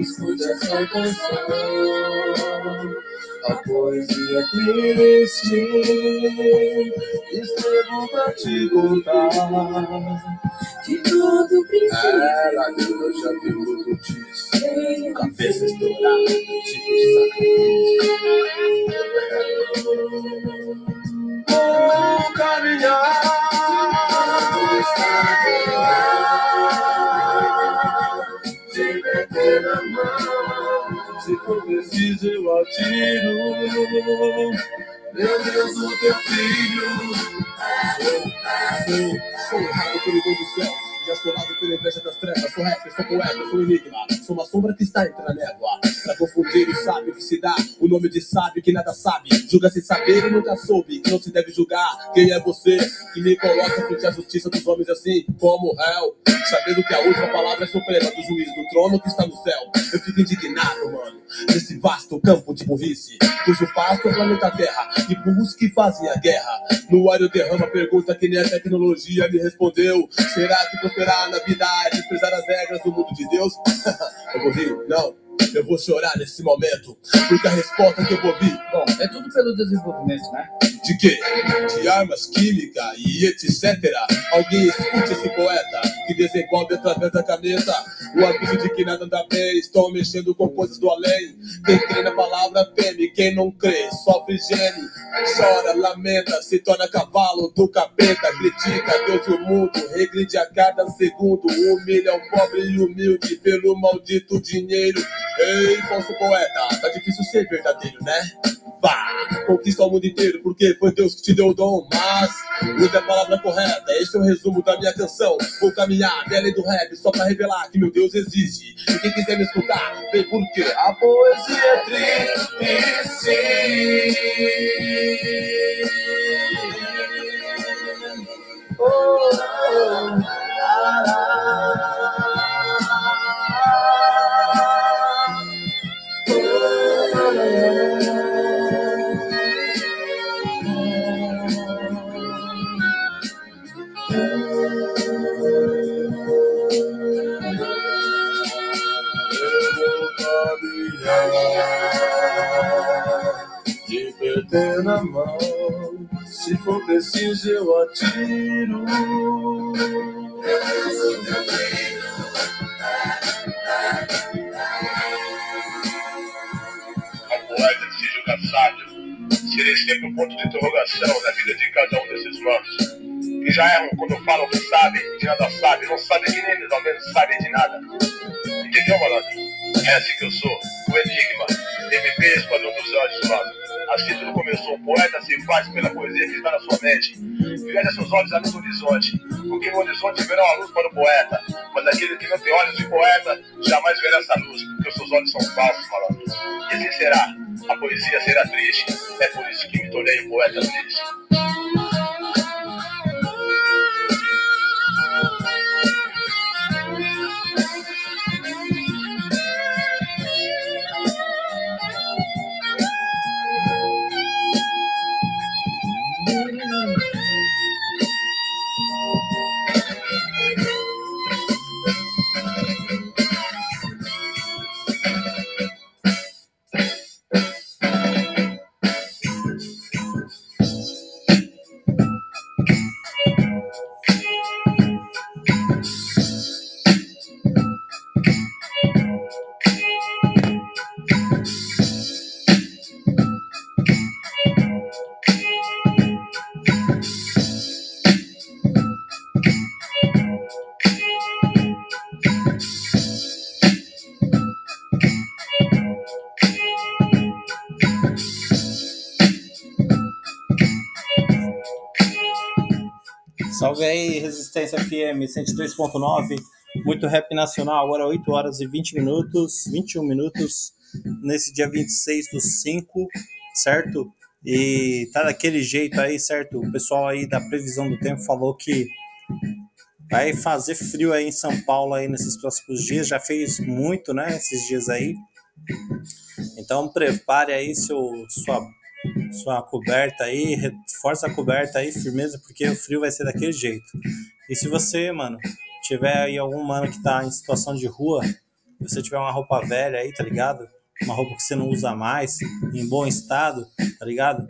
Speaker 15: Escute essa canção, a poesia triste. Escrevo pra te contar de tudo precisa.
Speaker 12: Lá dentro eu já vi muito disso. Cabeça estourada, tipo sacrifício. Vou caminhar. Te meter na mão. Se for preciso, eu atiro. Meu Deus, o teu filho. Sou, sou, sou o raio pelo do céu. E assolado pela inveja das trevas. Sou rapper, sou poeta, sou enigma. Sou uma sombra que está entre a névoa. Pra confundir o sábio que se dá. O nome de sábio que nada sabe. Julga sem saber e nunca soube. Que não se deve julgar. Quem é você que me coloca frente à justiça dos homens assim como réu? Sabendo que a última palavra é suprema do juiz do trono que está no céu. Eu fico indignado, mano. Nesse vasto campo de burrice. Cujo pasto é o planeta Terra. E burros que fazem a guerra. No ar eu derramo a pergunta que nem a tecnologia me respondeu. Será que prosperar na vida desprezar as regras do mundo de Deus? eu vou não. Eu vou chorar nesse momento. Porque a resposta que eu vou ouvir.
Speaker 16: Bom, é tudo pelo desenvolvimento, né?
Speaker 12: De quê? De armas químicas e etc. Alguém escute esse poeta que desenvolve através da caneta o aviso de que nada anda bem. Estão mexendo com coisas do além. Quem crê na palavra teme, quem não crê sofre gene. Chora, lamenta, se torna cavalo do capeta. Critica Deus e o mundo, regride a cada segundo. Humilha o pobre e humilde pelo maldito dinheiro. Ei, falso poeta, tá difícil ser verdadeiro, né? Vá, conquista o mundo inteiro, porque foi Deus que te deu o dom. Mas use a palavra correta, esse é o resumo da minha canção. Vou caminhar bem além do rap, só pra revelar que meu Deus existe. E quem quiser me escutar, vem porque a poesia é triste. Oh, oh, ah, perder na mão, se for preciso eu atiro.
Speaker 17: Ao poeta que se julga sábio, serei sempre um ponto de interrogação na vida de cada um desses manos. Que já erram quando falam que sabem, de nada sabem, não sabem que nem eles ao menos sabem de nada. Entendeu, malandro? É assim que eu sou, o enigma, MP Esquadrão dos Anjos, mano. Assim tudo começou, um poeta se faz pela poesia que está na sua mente. Veja seus olhos além do horizonte, porque no horizonte verão a luz para o poeta. Mas aquele que não tem olhos de poeta, jamais verá essa luz, porque os seus olhos são falsos, malandro. E assim será, a poesia será triste, é por isso que me tornei um poeta triste.
Speaker 5: Salve aí, Resistência FM 103.9. Muito rap nacional, agora 8 horas e 20 minutos, 21 minutos, nesse dia 26 do 5, certo? E tá daquele jeito aí, certo? O pessoal aí da previsão do tempo falou que vai fazer frio aí em São Paulo aí nesses próximos dias. Já fez muito, né? Esses dias aí. Então prepare aí seu, sua, sua coberta aí, reforça a coberta aí, firmeza, porque o frio vai ser daquele jeito. E se você, mano, tiver aí algum mano que tá em situação de rua, você tiver uma roupa velha aí, tá ligado? Uma roupa que você não usa mais, em bom estado, tá ligado?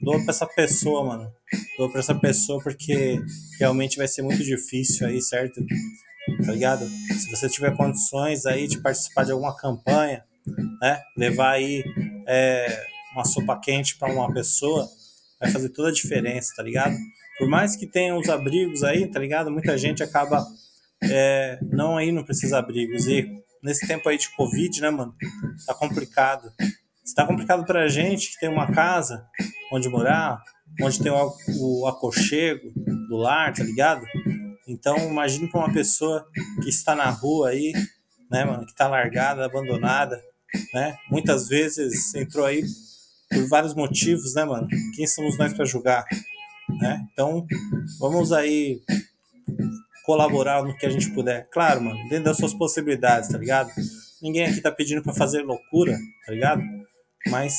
Speaker 5: Doa pra essa pessoa, mano. Doa pra essa pessoa porque realmente vai ser muito difícil aí, certo? Tá ligado? Se você tiver condições aí de participar de alguma campanha, né? Levar aí é, uma sopa quente para uma pessoa vai fazer toda a diferença, tá ligado? Por mais que tenha os abrigos aí, tá ligado? Muita gente acaba é, não indo para esses abrigos. E nesse tempo aí de Covid, né, mano? Tá complicado. Está complicado pra gente que tem uma casa onde morar, onde tem o, o do lar, tá ligado? Então, imagine para uma pessoa que está na rua aí, né, mano, que tá largada, abandonada, né? Muitas vezes entrou aí por vários motivos, né, mano? Quem somos nós para julgar, né? Então, vamos aí colaborar no que a gente puder. Claro, mano, dentro das suas possibilidades, tá ligado? Ninguém aqui tá pedindo para fazer loucura, tá ligado? Mas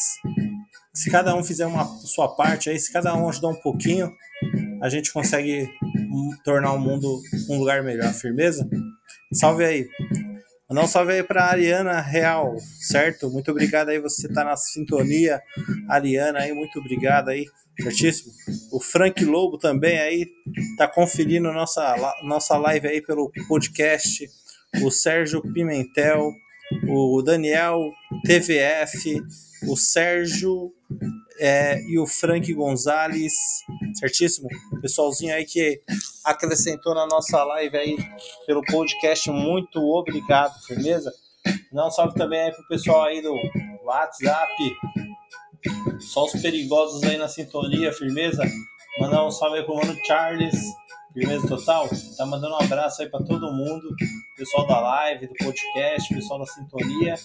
Speaker 5: se cada um fizer uma sua parte aí, se cada um ajudar um pouquinho, a gente consegue tornar o mundo um lugar melhor, firmeza? Salve aí. Um salve aí pra Ariana Real, certo? Muito obrigado aí, você tá na sintonia. Ariana aí, muito obrigado aí, certíssimo? O Frank Lobo também aí, tá conferindo nossa, nossa live aí pelo podcast. O Sérgio Pimentel, o Daniel TVF, o Sérgio é, e o Frank Gonzalez, certíssimo? Pessoalzinho aí que acrescentou na nossa live aí pelo podcast, muito obrigado, firmeza? Não salve também aí pro pessoal aí do WhatsApp, só os perigosos aí na sintonia, firmeza? Mandar um salve aí pro mano Charles, firmeza total? Tá mandando um abraço aí para todo mundo, pessoal da live, do podcast, pessoal da sintonia,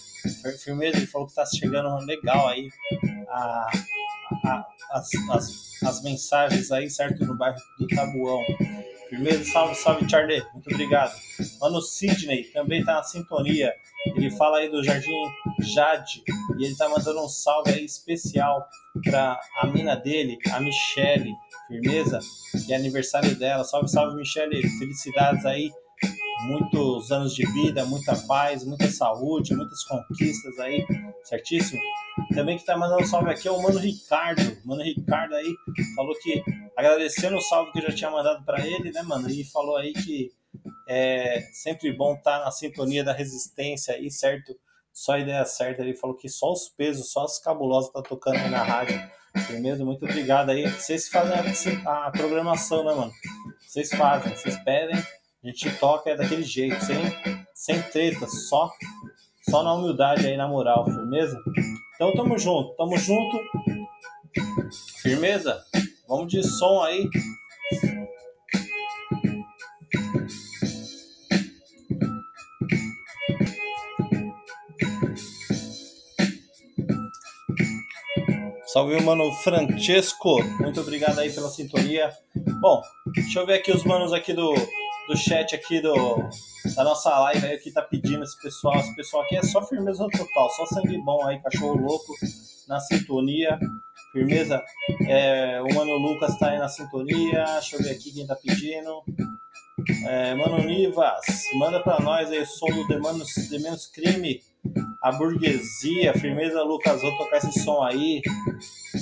Speaker 5: firmeza? Ele falou que tá chegando legal aí a, a, as, as, as mensagens aí, certo? No bairro do Tabuão. Primeiro, salve, salve, Charlie. Muito obrigado. Mano Sidney também tá na sintonia. Ele fala aí do Jardim Jade e ele tá mandando um salve aí especial para a mina dele, a Michele. Firmeza? E é aniversário dela. Salve, salve, Michele. Felicidades aí. Muitos anos de vida, muita paz, muita saúde, muitas conquistas aí, certíssimo? Também que tá mandando salve aqui é o Mano Ricardo. Mano Ricardo aí falou que agradecendo o salve que eu já tinha mandado para ele, né, mano? E falou aí que é sempre bom estar tá na sintonia da resistência aí, certo? Só a ideia certa. Ele falou que só os pesos, só as cabulosas tá tocando aí na rádio. Firmeza, muito obrigado aí. Vocês fazem a, programação, né, mano? Vocês fazem, vocês pedem, a gente toca é daquele jeito, sem, sem treta, só, só na humildade aí, na moral, firmeza? Então tamo junto, tamo junto. Firmeza? Vamos de som aí. Salve, mano Francesco. Muito obrigado aí pela sintonia. Bom, deixa eu ver aqui os manos aqui do, do chat aqui do, da nossa live aí que tá pedindo esse pessoal. Esse pessoal aqui é só firmeza total, só sangue bom aí, cachorro louco na sintonia. Firmeza? É, o Mano Lucas tá aí na sintonia. Deixa eu ver aqui quem tá pedindo. É, Mano Nivas, manda pra nós aí som do The Menos, The Menos Crime. A burguesia, firmeza, Lucas, vou tocar esse som aí.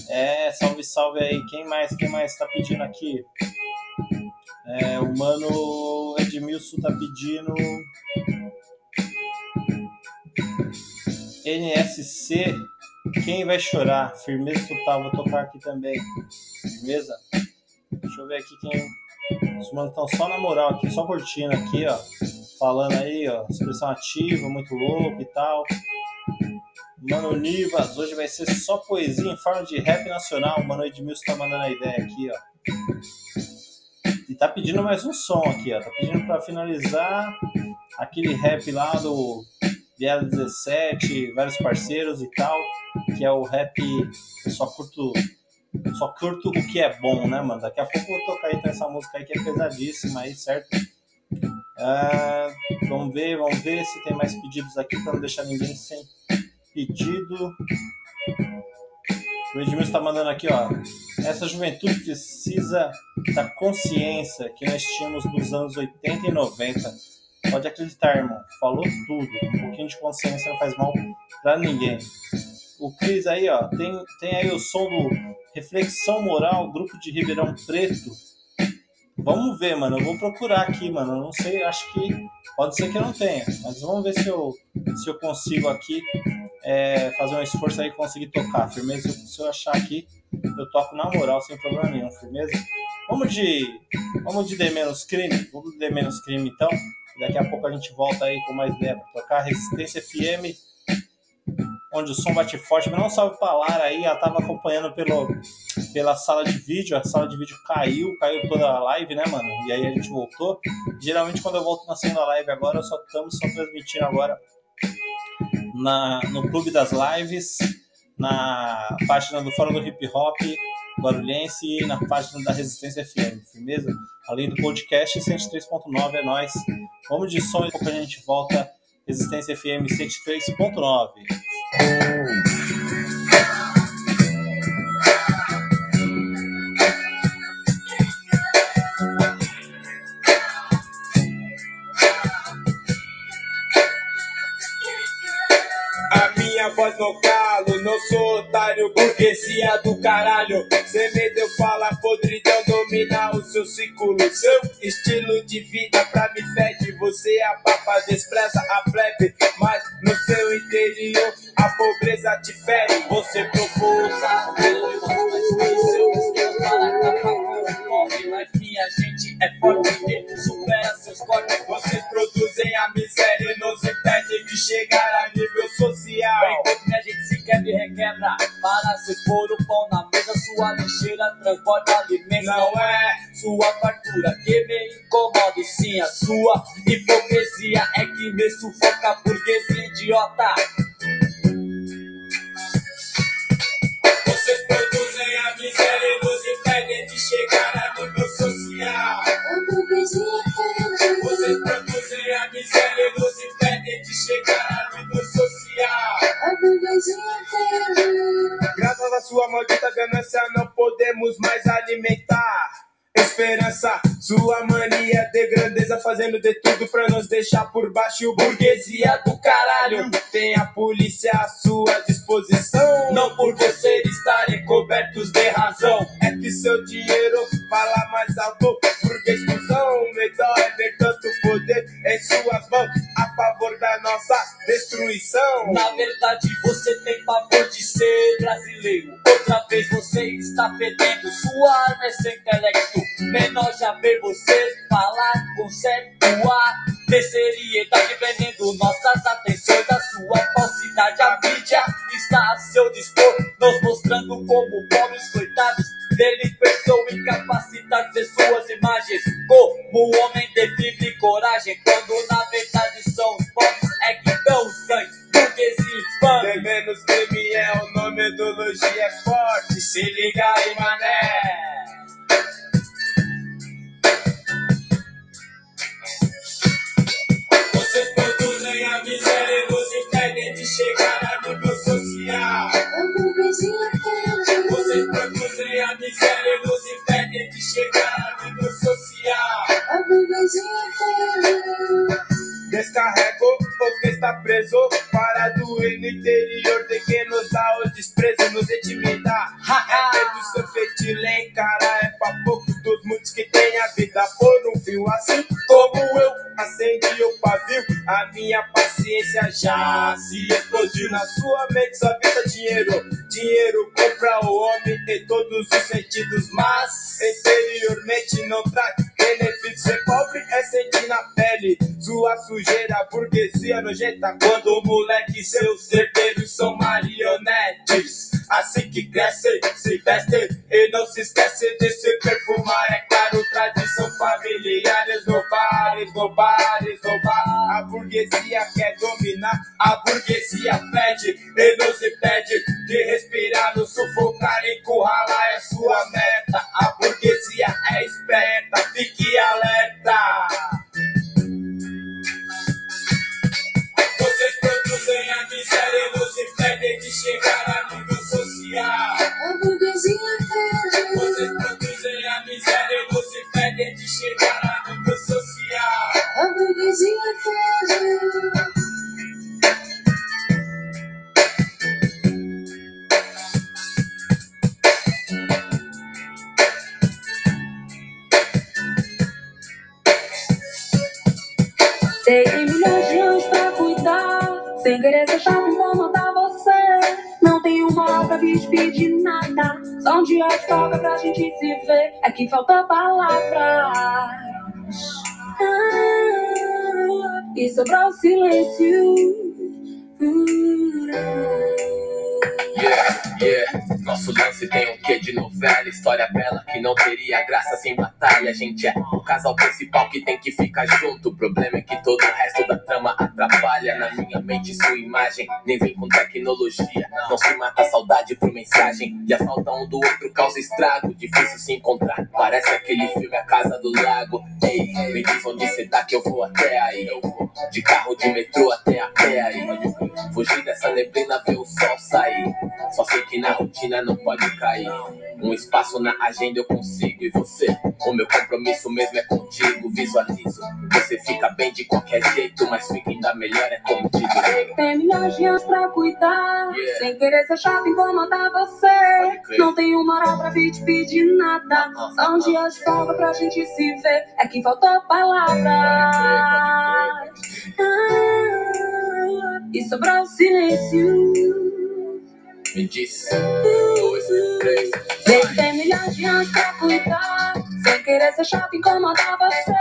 Speaker 5: É, salve, salve aí. Quem mais, quem mais tá pedindo aqui? É, o mano Edmilson tá pedindo NSC. Quem vai chorar? Firmeza total, vou tocar aqui também. Firmeza? Deixa eu ver aqui quem. Os manos estão só na moral aqui, só curtindo aqui, ó. Falando aí, ó. Expressão ativa, muito louco e tal. Mano Nivas, hoje vai ser só poesia em forma de rap nacional. Mano Edmilson tá mandando a ideia aqui, ó tá pedindo mais um som aqui, ó. Tá pedindo para finalizar aquele rap lá do Viada 17, vários parceiros e tal, que é o rap eu só curto só curto o que é bom, né, mano? Daqui a pouco eu vou tocar então essa música aí que é pesadíssima aí, certo? Ah, vamos ver, vamos ver se tem mais pedidos aqui para não deixar ninguém sem pedido. O Edmilson está mandando aqui, ó. Essa juventude precisa da consciência que nós tínhamos nos anos 80 e 90. Pode acreditar, irmão. Falou tudo. Um pouquinho de consciência não faz mal para ninguém. O Cris aí, ó, tem, tem aí o som do Reflexão Moral, grupo de Ribeirão Preto. Vamos ver, mano. Eu vou procurar aqui, mano. Eu não sei, acho que pode ser que eu não tenha, mas vamos ver se eu, se eu consigo aqui é, fazer um esforço aí e conseguir tocar. Firmeza, se eu achar aqui, eu toco na moral, sem problema nenhum, firmeza. Vamos de. Vamos de D menos crime. Vamos de D menos crime então. Daqui a pouco a gente volta aí com mais ideia pra tocar. Resistência FM, onde o som bate forte. Mas não salve pra Lara aí, ela tava acompanhando pelo, pela sala de vídeo. A sala de vídeo caiu, caiu toda a live, né, mano? E aí a gente voltou. Geralmente quando eu volto na segunda live agora, só estamos só transmitindo agora na, no Clube das Lives, na página do Fórum do Hip Hop Barulhense e na página da Resistência FM, firmeza? Além do podcast 103.9 é nós. Vamos de som e a gente volta. Resistência FM 103.9.
Speaker 18: A minha voz no calo, não sou otário, burguesia do caralho. Cê me deu fala, podridão, domina o seu ciclo. Seu estilo de vida pra me fede. Você abafa, despreza a plebe. Mas no seu interior, a pobreza te fere. Você propôs mas minha gente é forte que supera seus corpos. Vocês produzem a miséria e nos impede de chegar a nível social. Enquanto minha gente se quebra e requebra para se pôr o pão na mesa, sua lixeira transborda alimento. Não é sua fartura que me incomoda, e sim a sua hipocrisia é que me sufoca, burguesia idiota. Vocês produzem a miséria nos impedem de chegar a nível social. Graças à sua maldita ganância, não podemos mais alimentar. Esperança, sua mania de grandeza fazendo de tudo pra nos deixar por baixo. Burguesia do caralho, tem a polícia à sua disposição. Não por vocês estarem cobertos de razão, é que seu dinheiro fala mais alto. Burguês cuzão, melhor é ver tanto poder em suas mãos a favor da nossa destruição. Na verdade, você tem pavor de ser brasileiro. Outra vez você está perdendo sua arma é sem intelecto. Menor já ver você falar com certo ar de seriedade, vendendo nossas atenções. A sua falsidade, a mídia está a seu dispor, nos mostrando como pobres coitados, delinquentes ou incapacitados de suas imagens. Como o homem de fibra e coragem, quando na verdade são os pobres é que dão infame. Tem menos crime é o nome do Luigi é forte. Se liga aí, mané. E impedem de chegar a nível social. Vocês produzem a miséria e nos impedem de chegar a nível social. Descarrego porque está preso. Parado no interior de quem nos dá o desprezo Nos intimida. É medo seu feitiço encara É pra poucos dos muitos que tem a vida por um fio Assim A minha paciência já se explodiu Na sua mente só vista dinheiro. Dinheiro compra o homem em todos os sentidos Mas interiormente não traz benefício Ser pobre é sentir na pele Sua sujeira, burguesia nojenta Quando o moleque seus herdeiros são marionetes. Assim que cresce, se veste E não se esquece de se perfumar. É claro, tradição familiar Imobiliárias no bares, no bares, no bar. A burguesia quer dominar, a burguesia pede e nos impede de respirar, nos sufocar, encurralar é sua meta. A burguesia é esperta, fique alerta. Vocês produzem a miséria e nos impedem de chegar a nível social.
Speaker 13: A burguesia quer.
Speaker 18: Vocês produzem de chegar a nível social.
Speaker 13: A burguesia. Sei tem milhões de anos pra cuidar, sem querer ser chato você. Não tenho moral pra vir te pedir nada, só um dia de folga pra gente se ver. É que falta palavras. Ah, e sobrou silêncio.
Speaker 19: Yeah, yeah. Nosso lance tem um quê de novela, história bela que não teria graça sem batalha. A gente é o casal principal que tem que ficar junto. O problema é que todo o resto da trama atrapalha. Na minha mente, sua imagem nem vem com tecnologia. Não se mata a saudade por mensagem. E a falta um do outro causa estrago. Difícil se encontrar. Parece aquele filme A Casa do Lago. Ei, me diz onde cê tá que eu vou até aí. Eu vou de carro, de metrô até a pé aí. Fugir dessa neblina, ver o sol sair. Só sei que na rotina não pode cair. Um espaço na agenda eu consigo. E você? O meu compromisso mesmo é contigo. Visualizo. Você fica bem de qualquer jeito, mas fica ainda melhor é contigo.
Speaker 13: Tem milhões de anos pra cuidar,
Speaker 19: Yeah.
Speaker 13: sem querer ser chato incomodar você. Não tenho moral pra vir te pedir nada, só um dia de folga pra gente se ver. É que faltou palavras. Ah, e sobrou silêncio.
Speaker 19: Me diz. Dois, três.
Speaker 13: Sei que tem milhões de anos pra cuidar, sem querer ser chato incomodar você.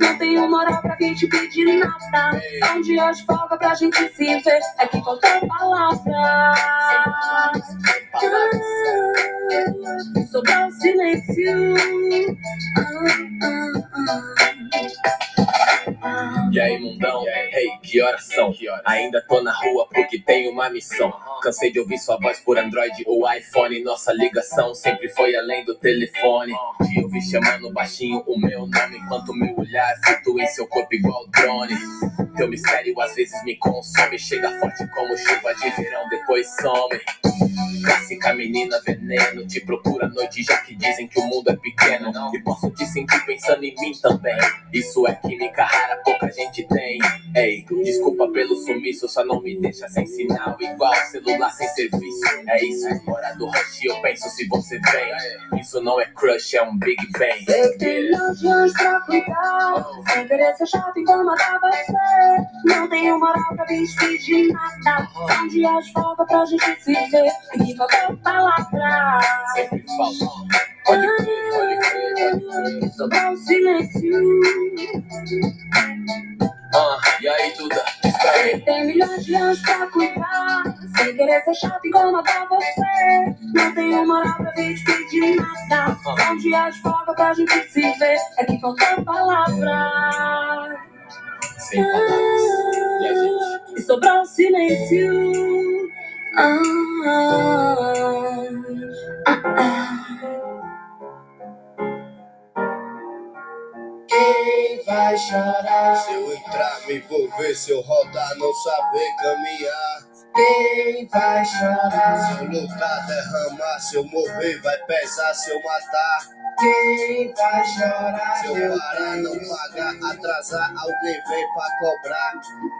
Speaker 13: Não tenho moral pra vir te pedir nada, um dia de folga pra gente se ver. É que faltou palavras. Ah, sobrou silêncio. Ah, ah, ah.
Speaker 19: E aí, mundão? Hey, que horas são? Ainda tô na rua porque tenho uma missão. Cansei de ouvir sua voz por Android ou iPhone. Nossa ligação sempre foi além do telefone. De ouvir chamando baixinho o meu nome. Enquanto meu olhar flutua em seu corpo igual drone. Teu mistério às vezes me consome. Chega forte como chuva de verão, depois some. Clássica menina veneno. Te procura à noite já que dizem que o mundo é pequeno. E posso te sentir pensando em mim também. Isso é química rara, pouca gente tem. Ei, desculpa pelo sumiço, só não me deixa sem sinal. Igual celular sem serviço. É isso, hora do rush, eu penso se você vem. Isso não é crush, é um Big Bang.
Speaker 13: Tem milhões de anos pra cuidar, sem querer ser chato e incomodar você. Não tenho moral pra vir te pedir nada, dia de folga pra gente se ver. Que faltou palavras.
Speaker 19: Sempre falta. Pode crer, pode crer, pode crer.
Speaker 13: Sobrou silêncio.
Speaker 19: Ah, e aí, Duda?
Speaker 13: Tem milhões de anos pra cuidar, sem querer ser chato e incomodar você. Não tenho moral pra vir te pedir nada, só um dia de folga pra gente se ver. É que faltou palavras.
Speaker 19: Sem palavras. E a gente?
Speaker 13: E sobrou silêncio. Ah, ah, ah,
Speaker 20: Vai chorar? Se eu entrar, me envolver, se eu rodar, não saber caminhar. Quem vai chorar? Se eu lutar, derramar, se eu morrer, vai pesar, se eu matar. Quem vai chorar? Se eu parar, não pagar, atrasar, alguém vem pra cobrar.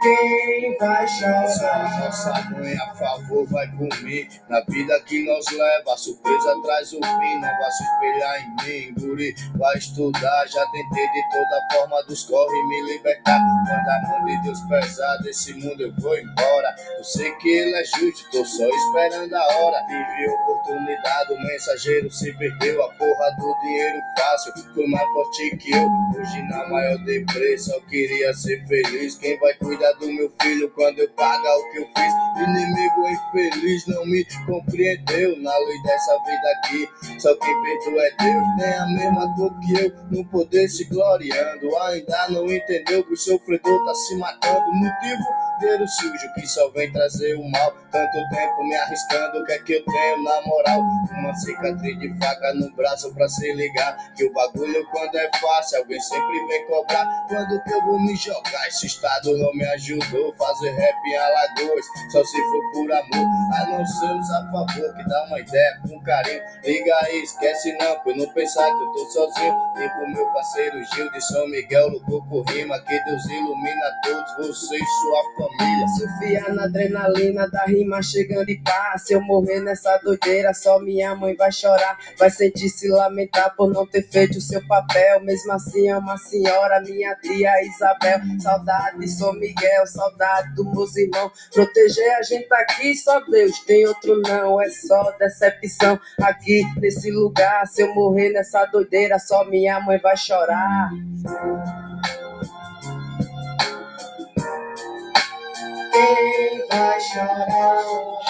Speaker 20: Quem vai chorar? Só nossa mãe a favor vai comigo. Na vida que nós leva, a surpresa traz o fim. Não vai se espelhar em mim, guri. Vai estudar, já tentei de toda forma dos corre me libertar. Quando a mão de Deus pesar desse mundo eu vou embora. Eu sei que ele é justo, tô só esperando a hora. Tive oportunidade, o mensageiro se perdeu. A porra do dinheiro fácil, foi mais forte que eu. Hoje na maior depressa, eu queria ser feliz. Quem vai cuidar do meu filho quando eu pagar o que eu fiz? Inimigo infeliz não me compreendeu na lei dessa vida aqui. Só quem perdoa é Deus, tem a mesma dor que eu, no poder se gloriando. Ainda não entendeu que o sofredor tá se matando. Motivo dinheiro sujo que só vem trazer o mal. Tanto tempo me arriscando, o que é que eu tenho na moral? Uma cicatriz de faca no braço pra se ligar. Que o bagulho quando é fácil, alguém sempre vem cobrar. Quando que eu vou me jogar? Esse estado não me ajudou. Fazer rap em Alagoas, só se for por amor. A não ser os a favor, que dá uma ideia com carinho. Liga aí, esquece não, por não pensar que eu tô sozinho. Tipo meu parceiro Gil de São Miguel, louco por rima. Que Deus ilumina todos vocês, sua família.
Speaker 21: Sofia na adrenalina da rima chegando e pá. Se eu morrer nessa doideira, só minha mãe vai chorar. Vai sentir se lamentar por não ter feito o seu papel. Mesmo assim, é uma senhora, minha tia Isabel. Saudade, São Miguel, saudade dos meus irmãos. Proteger a gente aqui, só Deus, tem outro não. É só decepção aqui nesse lugar. Se eu morrer nessa doideira, só minha mãe vai chorar.
Speaker 20: Vai chorar?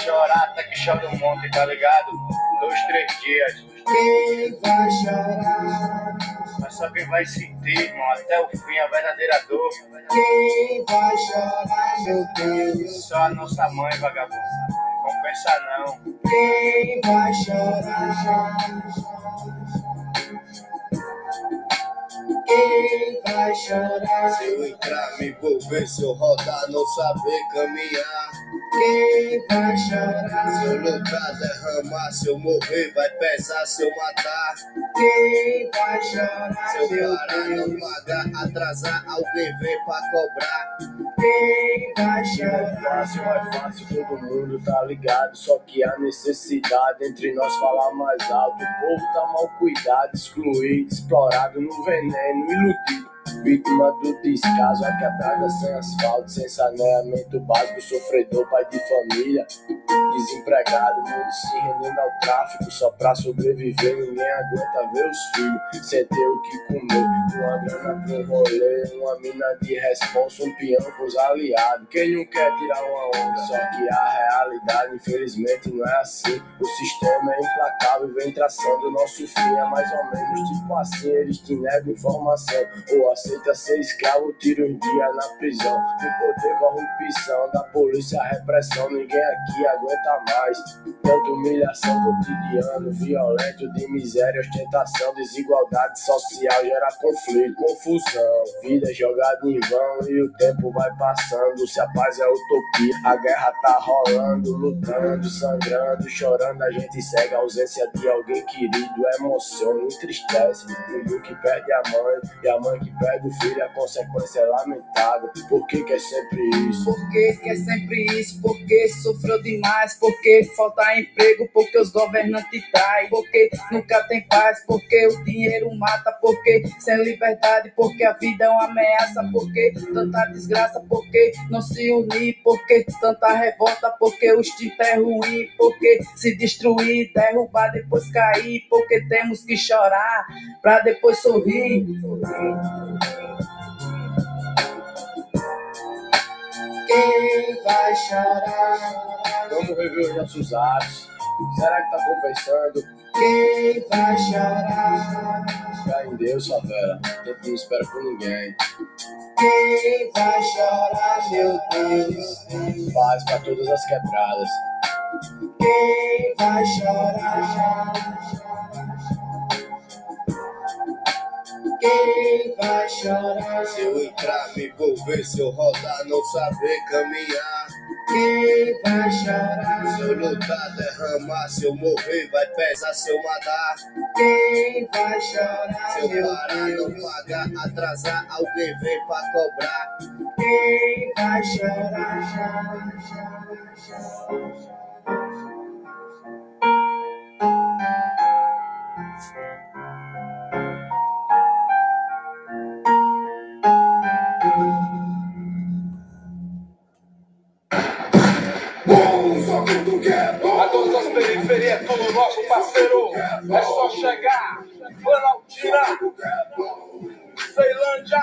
Speaker 22: Chorar até que chove um monte, tá ligado? Dois, três dias.
Speaker 20: Quem vai chorar?
Speaker 22: Mas só quem vai sentir, irmão, até o fim a verdadeira dor.
Speaker 20: Quem vai chorar, meu Deus?
Speaker 22: Só a nossa mãe, vagabundo. Não pensa não.
Speaker 20: Quem vai chorar? Quem vai chorar? Se eu entrar, me envolver, se eu rodar, não saber caminhar. Quem vai chorar? Se eu lutar, derramar, se eu morrer, vai pesar, se eu matar. Quem vai chorar? Se eu parar, não pagar, atrasar, alguém vem pra cobrar. Quem vai
Speaker 23: É
Speaker 20: chorar?
Speaker 23: fácil, é fácil, todo mundo tá ligado. Só que a necessidade entre nós falar mais alto. O povo tá mal cuidado, excluído, explorado no veneno, минут Vítima do descaso, a quebrada sem asfalto, sem saneamento básico, sofredor, pai de família, desempregado, mundo se rendendo ao tráfico só pra sobreviver. Ninguém aguenta ver os filhos sem ter o que comer. Uma grana pro rolê, uma mina de responsa, um peão com os aliados. Quem não quer tirar uma onda? Só que a realidade, infelizmente, não é assim. O sistema é implacável, vem traçando nosso fim. É mais ou menos tipo assim: eles te negam informação. Ou aceita ser escravo, tira um dia na prisão. No poder, corrupção da polícia, repressão. Ninguém aqui aguenta mais. Tanta humilhação cotidiano, violento, de miséria, ostentação, desigualdade social, gera conflito, confusão. Vida jogada em vão e o tempo vai passando. Se a paz é utopia, a guerra tá rolando, lutando, sangrando, chorando. A gente segue a ausência de alguém querido, emociona, entristece. Filho que perde a mãe e a mãe que perde o filho, a consequência é lamentável. Por que, que é sempre isso?
Speaker 21: Por que, que é sempre isso? Porque sofreu demais, porque falta emprego, porque os governantes traem, porque nunca tem paz, porque o dinheiro mata, porque sem liberdade, porque a vida é uma ameaça, porque tanta desgraça, porque não se unir, porque tanta revolta, porque o instinto é ruim, porque se destruir, derrubar, depois cair, porque temos que chorar pra depois sorrir.
Speaker 20: Quem vai chorar?
Speaker 23: Vamos rever os nossos atos. Será que tá compensando?
Speaker 20: Quem vai chorar?
Speaker 23: Fé em Deus, favela. Tempo não espera por ninguém.
Speaker 20: Quem vai chorar, meu Deus?
Speaker 23: Paz pra todas as quebradas.
Speaker 20: Quem vai chorar? Quem vai chorar? Se eu entrar, me envolver, se eu rodar, não saber caminhar. Quem vai chorar? Se eu lutar, derramar, se eu morrer, vai pesar, se eu matar. Quem vai chorar? Se eu parar, não pagar, atrasar, alguém vem pra cobrar.
Speaker 21: Quem vai chorar?
Speaker 11: A todas as periferias, tudo nosso,
Speaker 24: parceiro, é só chegar. Planaltina, Ceilândia,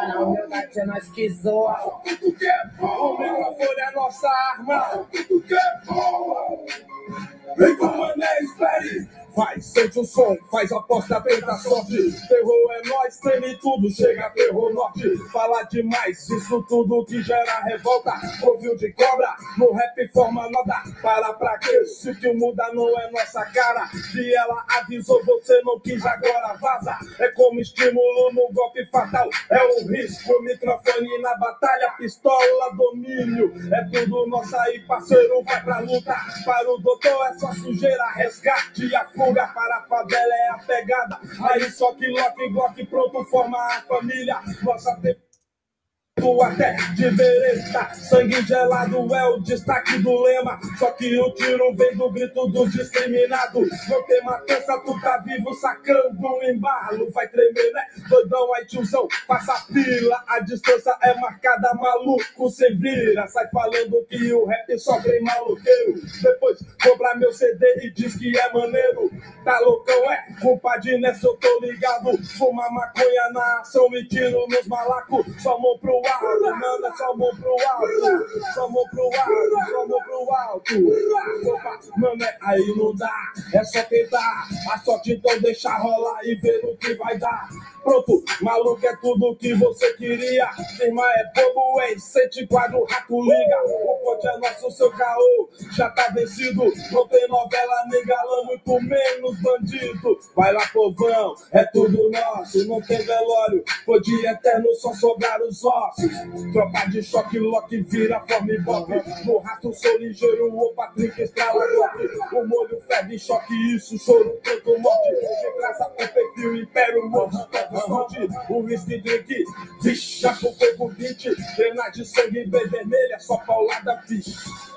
Speaker 3: Mas na humildade é nós que zoa.
Speaker 24: O microfone é nossa arma.
Speaker 1: Vem com mané, espere. Vai, sente o som, faz aposta, tenta sorte. Terror é nós, treme tudo, chega terror norte. Fala demais, isso tudo que gera revolta. Ouviu de cobra, no rap forma nota. Para pra quê? Se que muda não é nossa cara. Que ela avisou, você não quis, agora vaza. É como estímulo no golpe fatal. É um risco, microfone na batalha, pistola, domínio. É tudo nosso aí, parceiro, vai pra luta. Para o doutor é só sujeira, resgate e a fuga para a favela é a pegada. Aí só que lock, block, pronto, forma a família. Nossa te- até de vereda, sangue gelado é o destaque do lema. Só que o tiro vem do grito dos discriminados. Não tem matança, tu tá vivo sacando um embalo. Vai tremer, né? Doidão, aí tiozão, passa a fila. A distância é marcada, maluco, se vira. Sai falando que o rap só tem maluqueiro. Depois compra meu CD e diz que é maneiro. Tá loucão, é? Compadre, nessa eu tô ligado. Fuma maconha na ação e tiro nos malacos. Só mão pro alto, manda só mão pro alto. Só mão pro alto, só mão pro alto. Mano, é- aí não dá, é só tentar. A sorte então deixa rolar e ver o que vai dar. Pronto, maluco é tudo que você queria. Firma é bobo, hein? Sente quadro, rato liga. O pote é nosso, seu caô já tá vencido. Não tem novela nem galã, muito menos bandido. Vai lá, povão, é tudo nosso. Não tem velório, foi de eterno, só sobraram os ossos. Tropa de choque, lock, vira, forma e bop. No rato, sou ligeiro, o Patrick estrala golpe. O molho ferve, choque, isso, choro, tanto morte. De graça, o perfil, império, morte, sorte. O whisky drink, vixe, já com fogo 20. Pena de sangue bem vermelha, só paulada, vixe.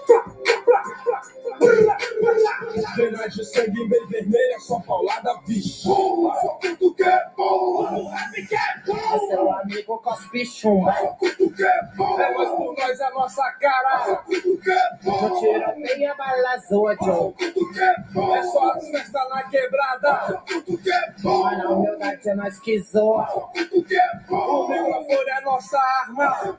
Speaker 1: Pena de sangue bem vermelha, só paulada, vixe. Só tudo que é bom, rap que é bom.
Speaker 3: É seu amigo cospe chumba.
Speaker 24: É nós por nós, a nossa cara.
Speaker 3: No tiroteio a bala zoa, Joe.
Speaker 24: É só festa na quebrada.
Speaker 3: Mas na humildade é nós que zoa.
Speaker 24: O microfone é nossa arma.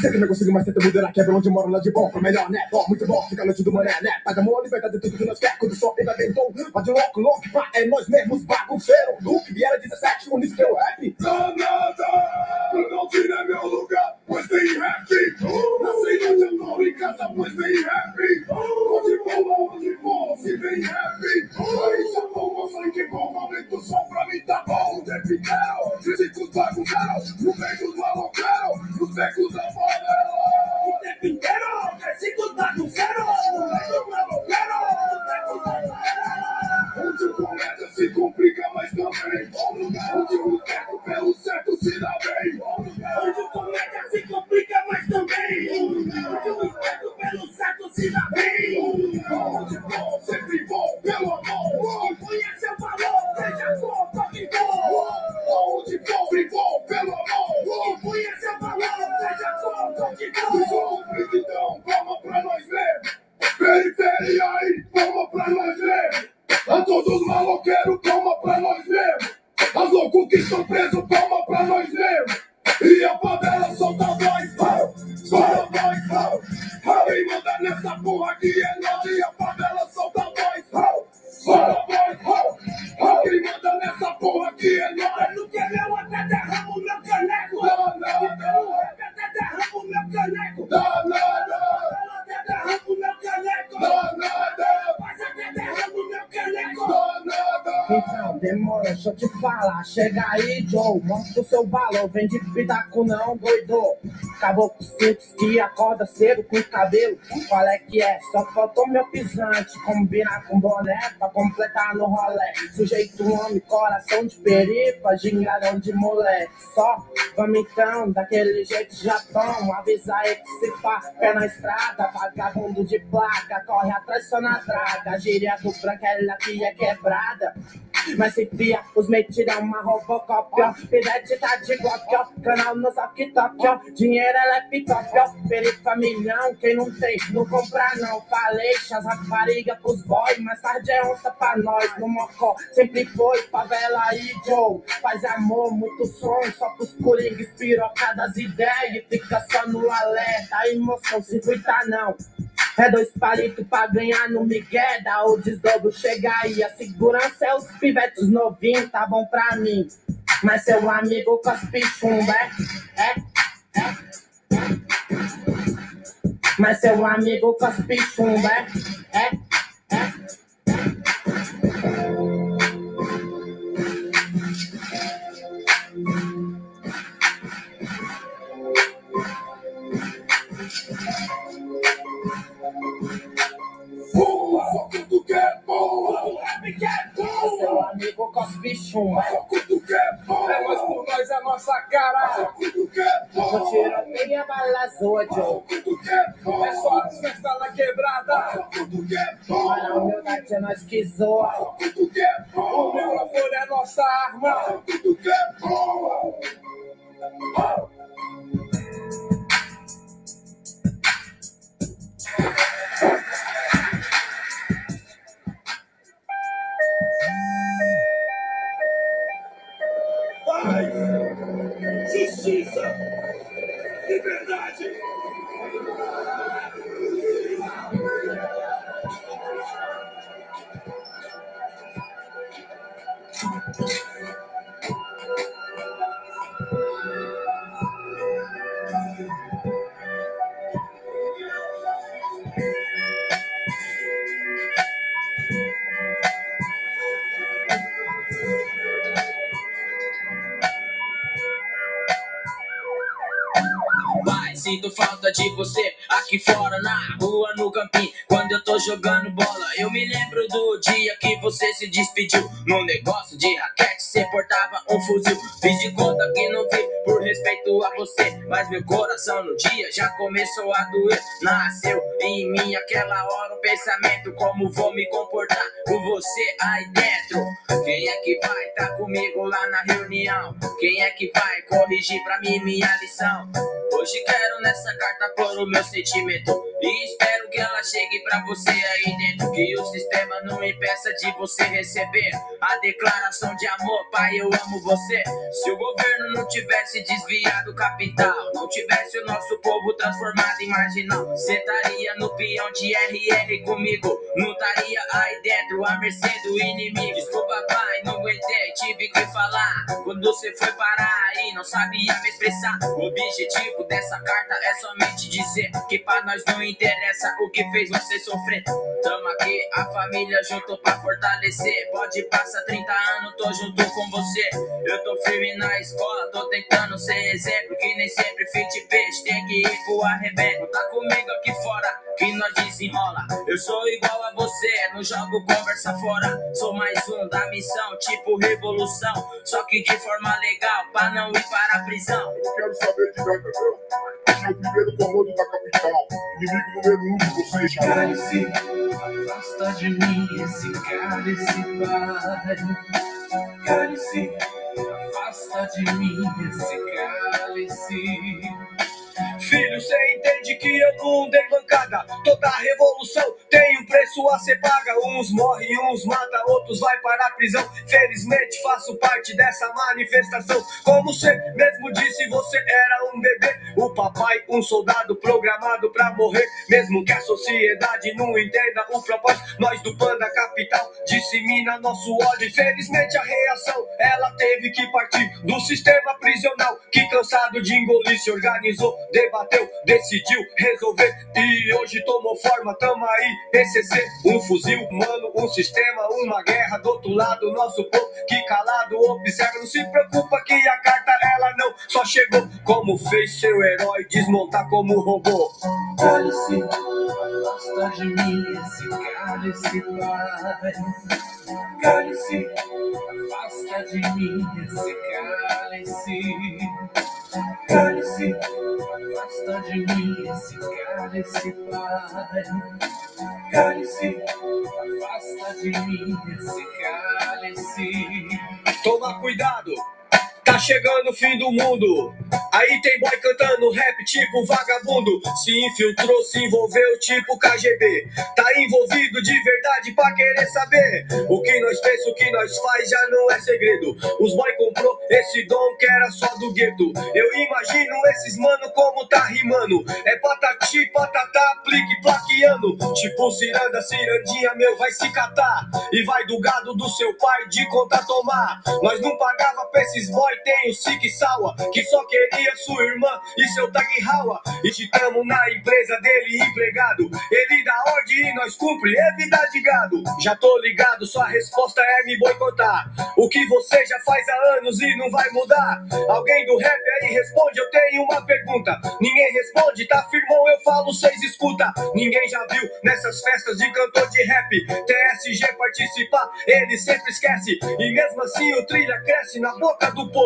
Speaker 1: Sei que não consigo mais tentar mudar quebra onde moro lá de bom pra melhor, né? Ó, muito bom, fica longe do mané, né? Paz, amor, liberdade, tudo que nós quer, quando só ainda tentou. Mas de louco, louco, pá, é nós mesmos, bagunceiro. Luke, Vieira 17, unidos pelo rap.
Speaker 25: Danada, não tira meu lugar, pois tem rap. Onde eu tô em casa, pois tem rap. Onde for, onde for, se tem rap. Aí já tô com sangue bom, momento só pra mim tá bom. O tempo inteiro, físicos bagunçaram, no meio dos maloqueiros, nos becos da complica, mas também. Onde o boteco pelo certo se dá bem. Onde o comédia valor.
Speaker 3: Vem de pitaco, não, doido. Caboclo simples que acorda cedo com cabelo. Qual é que é? Só faltou meu pisante. Combinar com boné pra completar no rolê. Sujeito homem, coração de perifa, gingarão de moleque. Só vamos então, daquele jeito já tão. Avisa aí que se pá, pé na estrada. Vagabundo de placa, corre atrás só na draga. Gíria do branco, ela aqui é quebrada. Mas se pia, os metidos é uma robocop, ó. Pivete tá de golpe, ó. Canal no TikTok, ó. Dinheiro é picope, ó. Perifa milhão, quem não tem, não compra não. Falei, as rapariga pros boys, mais tarde é onça pra nós. No mocó, sempre foi favela aí, Joe. Faz amor, muito som, só pros coringas, pirocadas ideias. Fica só no alerta, a emoção se cuida não. É dois palitos pra ganhar no Miguel, dá o desdobro, chega aí. A segurança é os pivetes novinhos, tá bom pra mim. Mas seu amigo cospe chumba, é? É? É? Mas seu amigo cospe chumba, é? É?
Speaker 1: Boa, só quando quer boa. O rap que é boa.
Speaker 3: Seu amigo cospe chumba.
Speaker 1: Só quando quer boa.
Speaker 26: É nós por nós, é nossa cara.
Speaker 1: Só quando quer boa.
Speaker 3: Vou tirar meia bala zoa,
Speaker 1: Só
Speaker 3: Joe.
Speaker 1: quando quer boa.
Speaker 26: É só as festas na quebrada.
Speaker 1: Só quando quer
Speaker 3: Olha a humildade, é nós que zoa.
Speaker 1: Só quando quer
Speaker 26: O
Speaker 1: boa.
Speaker 26: microfone é nossa arma.
Speaker 1: Só quando quer boa.
Speaker 26: Paz,
Speaker 27: jogando bola, eu me lembro do dia que você se despediu. No negócio de raquete, você portava um fuzil. Mas meu coração no dia já começou a doer. Nasceu em mim aquela hora um pensamento: como vou me comportar com você aí dentro? Quem é que vai tá comigo lá na reunião? Quem é que vai corrigir pra mim minha lição? Hoje quero nessa carta pôr o meu sentimento E espero que ela chegue pra você aí dentro Que o sistema não impeça de você receber A declaração de amor, pai eu amo você Se o governo não tivesse desviado o capital Não tivesse o nosso povo transformado em marginal Cê estaria no peão de RR comigo. Não estaria aí dentro a mercê do inimigo. Desculpa pai, não aguentei, tive que falar. Quando você foi parar aí, não sabia me expressar. O objetivo dessa carta é somente dizer Que pra nós não interessa o que fez você sofrer. Tamo aqui, a família junto pra fortalecer. Pode passar 30 anos, tô junto com você. Eu tô firme na escola, tô tentando ser exemplo Que nem sempre fit peixe, tem que ir pro arrebento Tá comigo aqui fora, que nós desenrola Eu sou igual a você, não jogo conversa fora Sou mais um da missão, tipo revolução Só que de forma legal, pra não ir para a prisão
Speaker 1: Eu quero saber de nada. Esse é o primeiro comando da capital. Inimigo número um de vocês.
Speaker 28: Cálice, afasta de mim esse cálice, pai. Cálice, afasta de mim esse cálice.
Speaker 26: Filho, cê entende que eu não dei bancada. Toda revolução tem um preço a ser paga. Uns morrem, uns mata, outros vai para a prisão. Felizmente faço parte dessa manifestação. Como você mesmo disse, você era um bebê. O papai, um soldado programado pra morrer. Mesmo que a sociedade não entenda o propósito, nós do Panda Capital dissemina nosso ódio. Infelizmente a reação, ela teve que partir do sistema prisional. Que cansado de engolir, se organizou, debateu debateu, decidiu resolver e hoje tomou forma, tamo aí, PCC, um fuzil, mano, um sistema, uma guerra, do outro lado, nosso povo que calado observa, não se preocupa que a carta ela não só chegou, como fez seu herói desmontar como robô.
Speaker 28: Cálice, afasta de mim esse cálice, pai. Cálice, afasta de mim esse cálice. Cálice, afasta de mim esse cálice, pai. Cálice, afasta de mim esse cálice.
Speaker 26: Toma cuidado, tá chegando o fim do mundo. Aí tem boy cantando rap tipo vagabundo. Se infiltrou, se envolveu tipo KGB. Tá envolvido de verdade pra querer saber. O que nós pensa, o que nós faz já não é segredo. Os boy comprou esse dom que era só do gueto. Eu imagino esses mano como tá rimando. É patati, patatá, plique, plaqueando. Tipo ciranda, cirandinha, meu, vai se catar. E vai do gado do seu pai de conta tomar. Nós não pagava pra esses boy, tem o Sik Sawa, que só queria sua irmã e seu Tag Hawa. E te tamo na empresa dele, empregado. Ele dá ordem e nós cumpre, é vida de gado. Já tô ligado, sua resposta é me boicotar. O que você já faz há anos e não vai mudar. Alguém do rap aí responde, eu tenho uma pergunta. Ninguém responde, tá firmão, eu falo, vocês escuta. Ninguém já viu nessas festas de cantor de rap. TSG participar, ele sempre esquece. E mesmo assim o trilha cresce na boca do povo.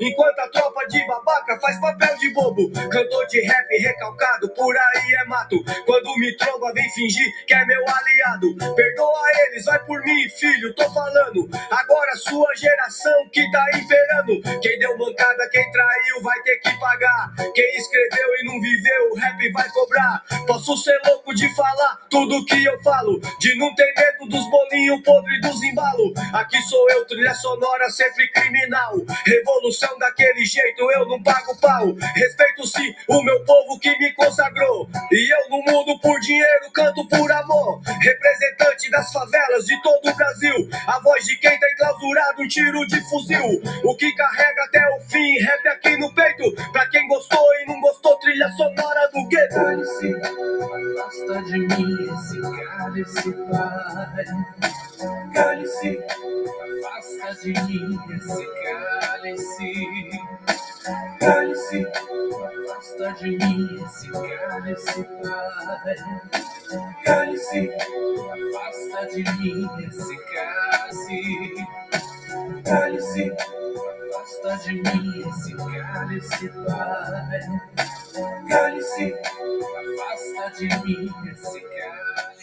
Speaker 26: Enquanto a tropa de babaca faz papel de bobo. Cantor de rap recalcado, por aí é mato. Quando me tromba, vem fingir que é meu aliado. Perdoa eles, vai por mim, filho, tô falando. Agora sua geração que tá imperando. Quem deu mancada, quem traiu, vai ter que pagar. Quem escreveu e não viveu, o rap vai cobrar. Posso ser louco de falar tudo que eu falo. De não ter medo dos bolinhos podres dos embalos. Aqui sou eu, trilha sonora, sempre criminal. Revolução daquele jeito, eu não pago pau. Respeito sim o meu povo que me consagrou. E eu não mudo por dinheiro, canto por amor. Representante das favelas de todo o Brasil. A voz de quem tá enclausurado, um tiro de fuzil. O que carrega até o fim, rap aqui no peito. Pra quem gostou e não gostou, trilha sonora do gueto.
Speaker 28: Afasta de mim esse cálice, pai. Cálice, afasta de mim esse cálice. Cálice, afasta de mim esse cálice, pai. Cálice, afasta de mim esse cálice. Cálice, afasta de mim esse cálice, pai. Cálice, afasta de mim esse cálice.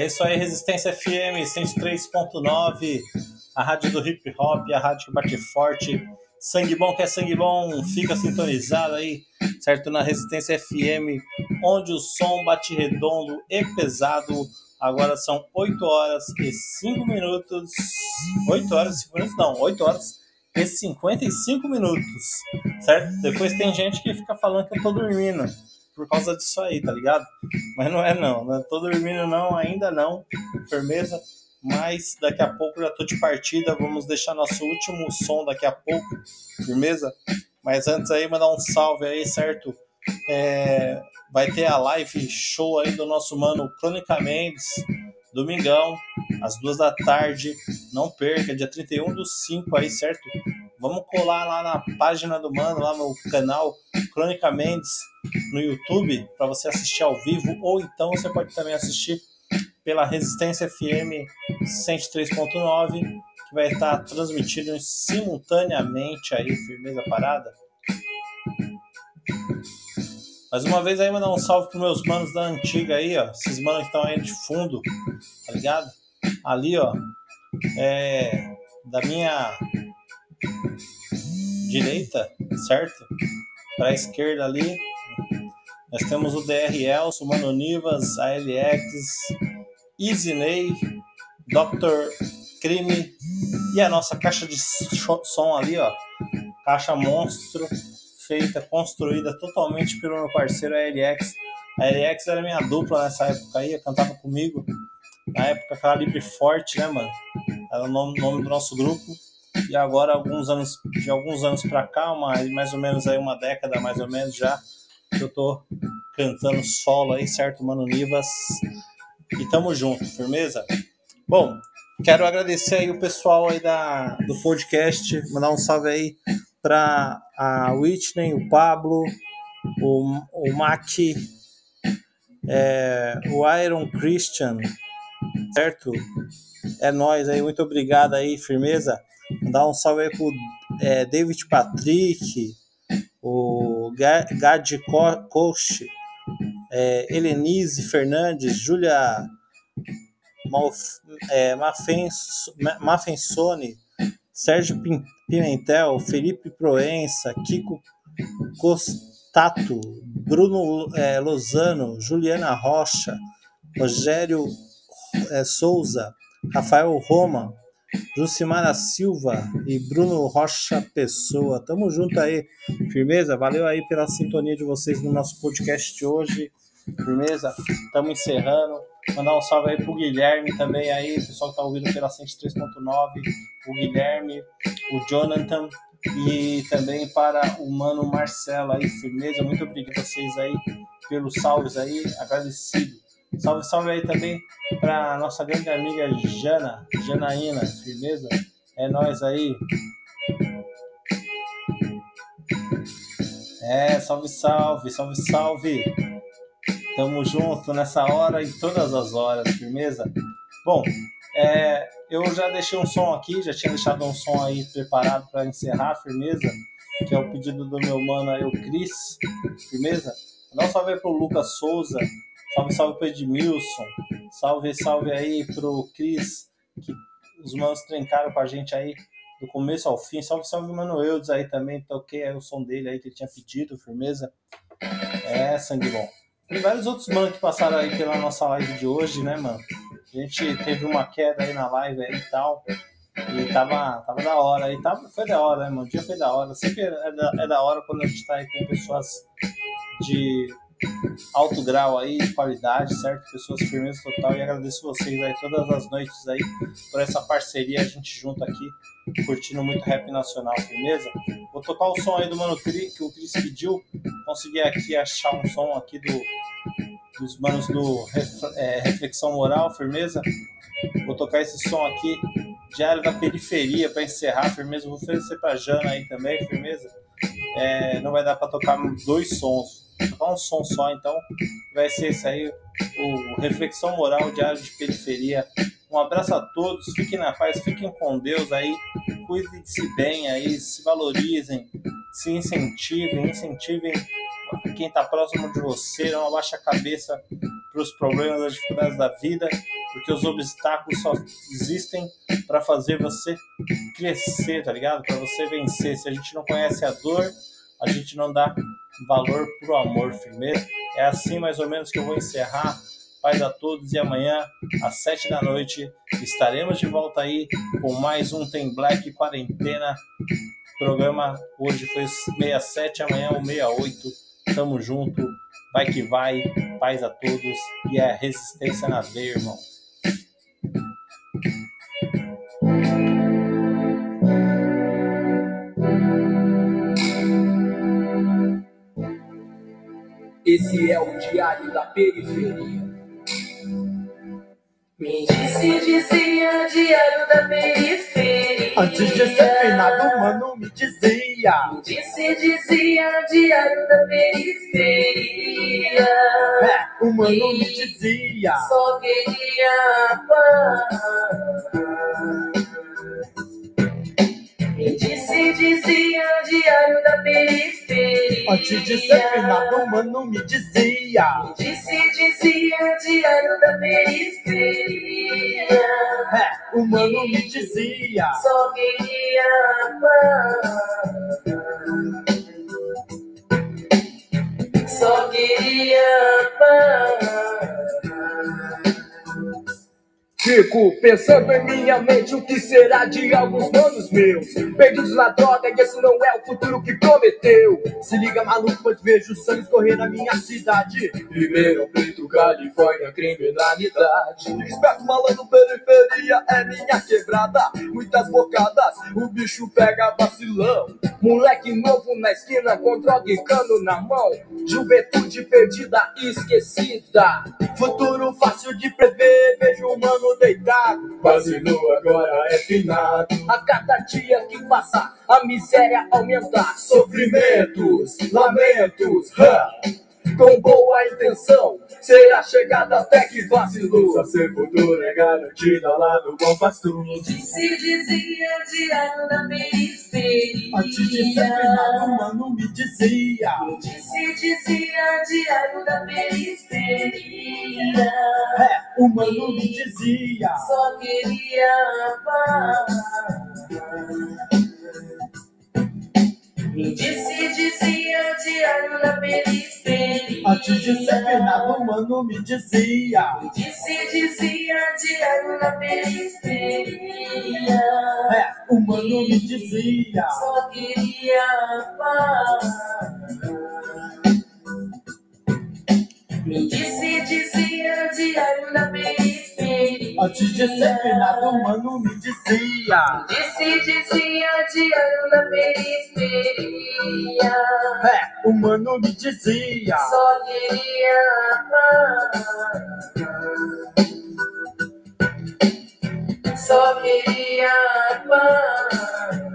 Speaker 5: É isso aí, Resistência FM 103.9, a rádio do hip hop, a rádio que bate forte. Sangue bom que é sangue bom, fica sintonizado aí, certo? Na Resistência FM, onde o som bate redondo e pesado. Agora são 8 horas e 5 minutos. 8 horas e 5 minutos? Não, 8 horas e 55 minutos, certo? Depois tem gente que fica falando que eu tô dormindo por causa disso aí, tá ligado? Mas não é não, não tô dormindo não, ainda não, firmeza. Mas daqui a pouco já tô de partida, vamos deixar nosso último som daqui a pouco, firmeza? Mas antes aí, mandar um salve aí, certo? É, vai ter a live show aí do nosso mano Crônica Mendes, domingão, às duas da tarde. Não perca, dia 31 do 5 aí, certo? Vamos colar lá na página do mano, lá no canal Crônica Mendes no YouTube, para você assistir ao vivo, ou então você pode também assistir pela Resistência FM 103.9, que vai estar transmitindo simultaneamente aí, firmeza parada. Mais uma vez aí mandar um salve pros meus manos da antiga aí, ó. Esses manos que estão aí de fundo, tá ligado? Ali, ó. É, da minha direita, certo? Para a esquerda ali, nós temos o DR Elson, Mano Nivas, ALX, Easyney, Dr. Crime e a nossa caixa de som ali, ó. Caixa monstro, feita, construída totalmente pelo meu parceiro ALX. A ALX era minha dupla nessa época aí, cantava comigo. Na época, Calibre Forte, né, mano? Era o nome, nome do nosso grupo. E agora, alguns anos, de alguns anos pra cá, uma, mais ou menos aí uma década mais ou menos já, que eu tô cantando solo aí, certo, Mano Nivas? E tamo junto, firmeza? Bom, quero agradecer aí o pessoal aí da, do podcast, mandar um salve aí para a Whitney, o Pablo, o, o Mac, é, o Iron Christian, certo? É nós aí, muito obrigado aí, firmeza. Mandar um salve aí pro é, David Patrick, o Gad Coach, é, Helenise Fernandes, Júlia é, Mafensone, Sérgio Pimentel, Felipe Proença, Kiko Costato, Bruno é, Lozano, Juliana Rocha, Rogério é, Souza, Rafael Roma, Jucimara Silva e Bruno Rocha Pessoa. Tamo junto aí, firmeza? Valeu aí pela sintonia de vocês no nosso podcast de hoje, firmeza? Tamo encerrando. Mandar um salve aí pro Guilherme também aí, pessoal que tá ouvindo pela 103.9, o Guilherme, o Jonathan e também para o Mano Marcelo aí, firmeza. Muito obrigado a vocês aí pelos salves aí, agradecido. Salve, salve aí também para nossa grande amiga Jana, Janaína, firmeza? É nós aí. É, salve, salve, salve, salve. Tamo junto nessa hora e todas as horas, firmeza? Bom, é, eu já deixei um som aqui, já tinha deixado um som aí preparado para encerrar, firmeza? Que é o pedido do meu mano aí, o Cris, firmeza? Dá um salve aí pro Lucas Souza, Salve, salve pro Edmilson. Salve, salve aí pro Cris, que os manos trancaram com a gente aí do começo ao fim. Salve, salve, mano Eudes aí também. Toquei aí o som dele aí que ele tinha pedido, firmeza. É, sangue bom. Tem vários outros manos que passaram aí pela nossa live de hoje, né, mano? A gente teve uma queda aí na live aí e tal. E tava, tava da hora aí. Tava, foi da hora, né, mano? O dia foi da hora. Sempre é da, é da hora quando a gente tá aí com pessoas de alto grau aí de qualidade, certo? Pessoas firmes total e agradeço vocês aí todas as noites aí por essa parceria, a gente junto aqui, curtindo muito rap nacional, firmeza? Vou tocar o som aí do Mano Cri, que o Cris pediu, consegui aqui achar um som aqui do, dos manos do é, Reflexão Moral, firmeza? Vou tocar esse som aqui, Diário da Periferia, para encerrar, firmeza? Vou oferecer pra Jana aí também, firmeza? É, não vai dar para tocar dois sons tocar um som só, então vai ser esse aí, o Reflexão Moral Diário de Periferia. Um abraço a todos, fiquem na paz, fiquem com Deus aí, cuidem-se bem aí, se valorizem, se incentivem, incentivem quem está próximo de você, não abaixe a cabeça para os problemas, as dificuldades da vida, porque os obstáculos só existem para fazer você crescer, tá ligado? Para você vencer. Se a gente não conhece a dor, a gente não dá valor pro amor, firmeza. É assim mais ou menos que eu vou encerrar. Paz a todos e amanhã às sete da noite estaremos de volta aí com mais um Tem Black Quarentena. programa hoje foi 67, amanhã o 68. Tamo junto, vai que vai. Paz a todos e a resistência na veia, irmão.
Speaker 29: Esse é o Diário da Periferia.
Speaker 7: Me disse, dizia, Diário da Periferia.
Speaker 15: Antes de ser finado, mano, me dizia.
Speaker 7: Me disse, dizia, Diário da Periferia.
Speaker 15: É, o mano me dizia.
Speaker 7: Só queria paz. Dizia, diário da periferia.
Speaker 15: Antes de ser finado, o mano me dizia.
Speaker 7: Disse, dizia, diário da periferia.
Speaker 15: É, o mano me dizia.
Speaker 7: Só queria amar. Só queria amar.
Speaker 15: Fico pensando em minha mente o que será de alguns manos meus? Perdidos na droga e esse não é o futuro que prometeu. Se liga maluco, pois vejo sangue escorrer na minha cidade.
Speaker 30: Ribeirão Preto, Califórnia, criminalidade.
Speaker 15: Esperto malandro, periferia é minha quebrada. Muitas bocadas, o bicho pega vacilão. Moleque novo na esquina com droga e cano na mão. Juventude perdida e esquecida. Futuro fácil de prever, vejo o mano deitado
Speaker 30: Quase nu agora é finado.
Speaker 15: A cada dia que passa, a miséria aumenta. Sofrimentos, lamentos, ha! Com boa intenção. Será chegada até que vacilou.
Speaker 30: Só ser futuro é garantido ao lado do bom pastor.
Speaker 7: Se dizia, diário da periferia.
Speaker 15: Antes de ser finado, o mano me dizia.
Speaker 7: Disse, dizia, diário da periferia.
Speaker 15: É, o mano me dizia.
Speaker 7: Só queria amar. Me disse, dizia, diário da periferia.
Speaker 15: Antes de ser finado, o mano me dizia.
Speaker 7: Disse, dizia, diário da periferia.
Speaker 15: É, o mano me dizia.
Speaker 7: Só queria amar. Me disse, dizia, diário da periferia.
Speaker 15: Antes de ser finado, o mano me dizia.
Speaker 7: Disse, dizia, diário da periferia.
Speaker 15: É, o mano me dizia.
Speaker 7: Só queria amar. Só queria amar.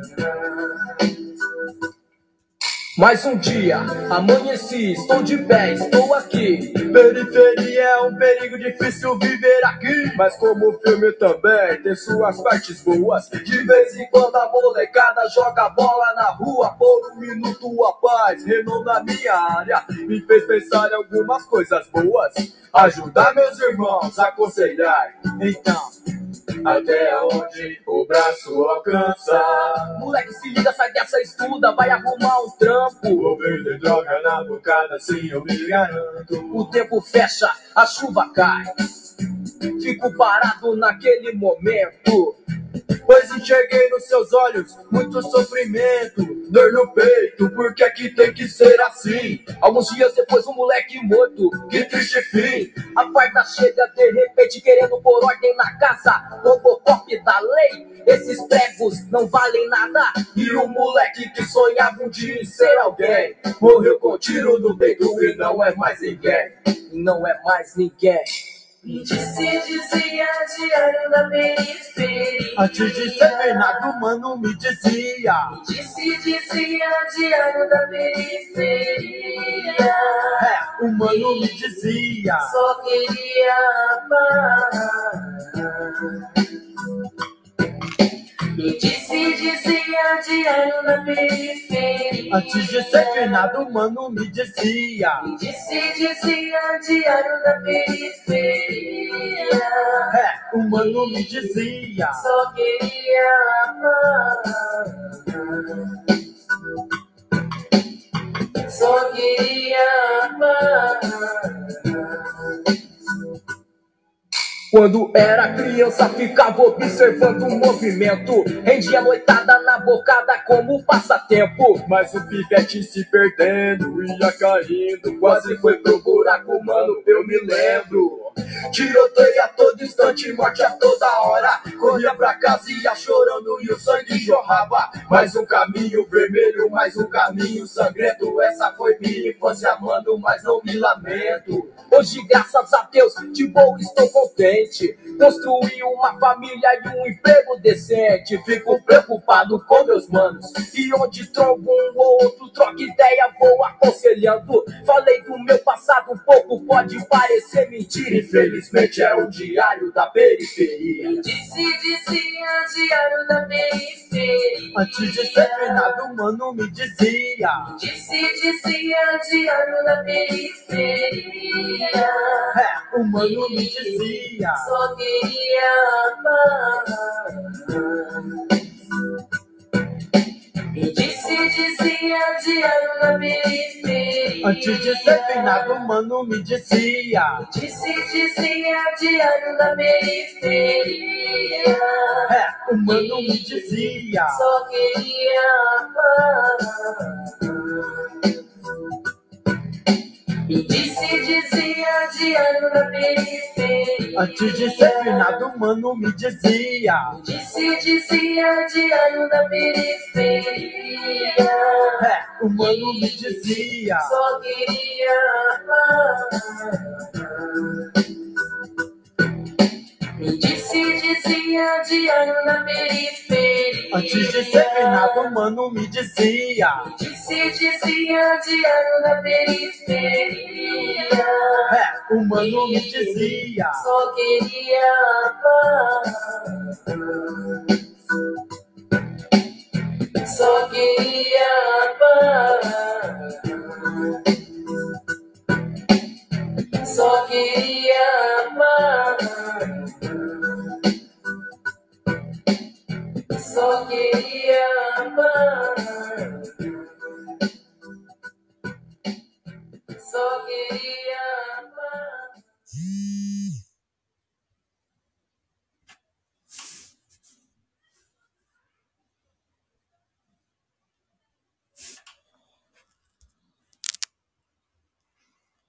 Speaker 15: Mais um dia, amanheci, estou de pé, estou aqui. Periferia é um perigo difícil viver aqui. Mas como o filme também tem suas partes boas. De vez em quando a molecada joga bola na rua. Por um minuto a paz reinou na minha área. Me fez pensar em algumas coisas boas. Ajudar meus irmãos, aconselhar. Então,
Speaker 30: Até onde o braço alcança.
Speaker 15: moleque se liga, sai dessa, estuda, vai arrumar um trampo.
Speaker 30: Vou vender droga na bocada, sim, eu me garanto.
Speaker 15: O tempo fecha, a chuva cai. Fico parado naquele momento. Pois enxerguei nos seus olhos muito sofrimento, dor no peito, porque aqui tem que ser assim. Alguns dias depois, um moleque morto, que triste fim. A farda chega de repente, querendo pôr ordem na casa. Robocop da lei, esses pregos não valem nada. E o moleque que sonhava um dia em ser alguém, morreu com tiro no peito e não é mais ninguém. Não é mais ninguém.
Speaker 7: Me disse, dizia, diário da periferia.
Speaker 15: Antes de ser Bernardo, mano, me dizia.
Speaker 7: Disse, dizia, diário da periferia.
Speaker 15: É, o mano me dizia.
Speaker 7: Só queria amar. Me disse, dizia, diário da periferia.
Speaker 15: Antes de ser Bernardo, mano, me dizia.
Speaker 7: Disse, dizia, diário da periferia.
Speaker 15: É, o mano me dizia.
Speaker 7: Só queria amar. Só queria amar.
Speaker 15: Quando era criança, ficava observando o movimento. Rendia noitada na bocada como passatempo. Mas o pivete se perdendo, ia caindo. Quase foi pro buraco, mano, eu me lembro. Tiroteio a todo instante, morte a toda hora. Corria pra casa e ia chorando e o sangue jorrava. Mais um caminho vermelho, mais um caminho sangrento. Essa foi minha infância, mano, mas não me lamento. Hoje, graças a Deus, de boa estou contente. Construí uma família e um emprego decente. Fico preocupado com meus manos. E onde trombo um ou outro, troca ideia, vou aconselhando. Falei do meu passado, pouco pode parecer mentira. Infelizmente é o diário da periferia.
Speaker 7: Disse, dizia, diário da periferia.
Speaker 15: Antes de ser finado, mano, me dizia.
Speaker 7: Disse, dizia, diário da periferia.
Speaker 15: É, o mano me dizia.
Speaker 7: Só queria amar. E disse, dizia, diário da periferia.
Speaker 15: Antes de ser finado, mano, me dizia.
Speaker 7: Disse, dizia, diário da periferia.
Speaker 15: É, o mano me dizia.
Speaker 7: Só queria amar. Disse, dizia, diário da periferia.
Speaker 15: Antes de ser finado, mano, me dizia.
Speaker 7: Disse, dizia, diário da periferia.
Speaker 15: É, o mano me dizia.
Speaker 7: Só queria amar. E disse, dizia, diário da periferia.
Speaker 15: Antes de ser finado, mano, me dizia.
Speaker 7: Disse, dizia, diário da periferia.
Speaker 15: É, o mano me dizia.
Speaker 7: Só queria amar. Só queria amar só queria amar. Só queria amar. Só queria.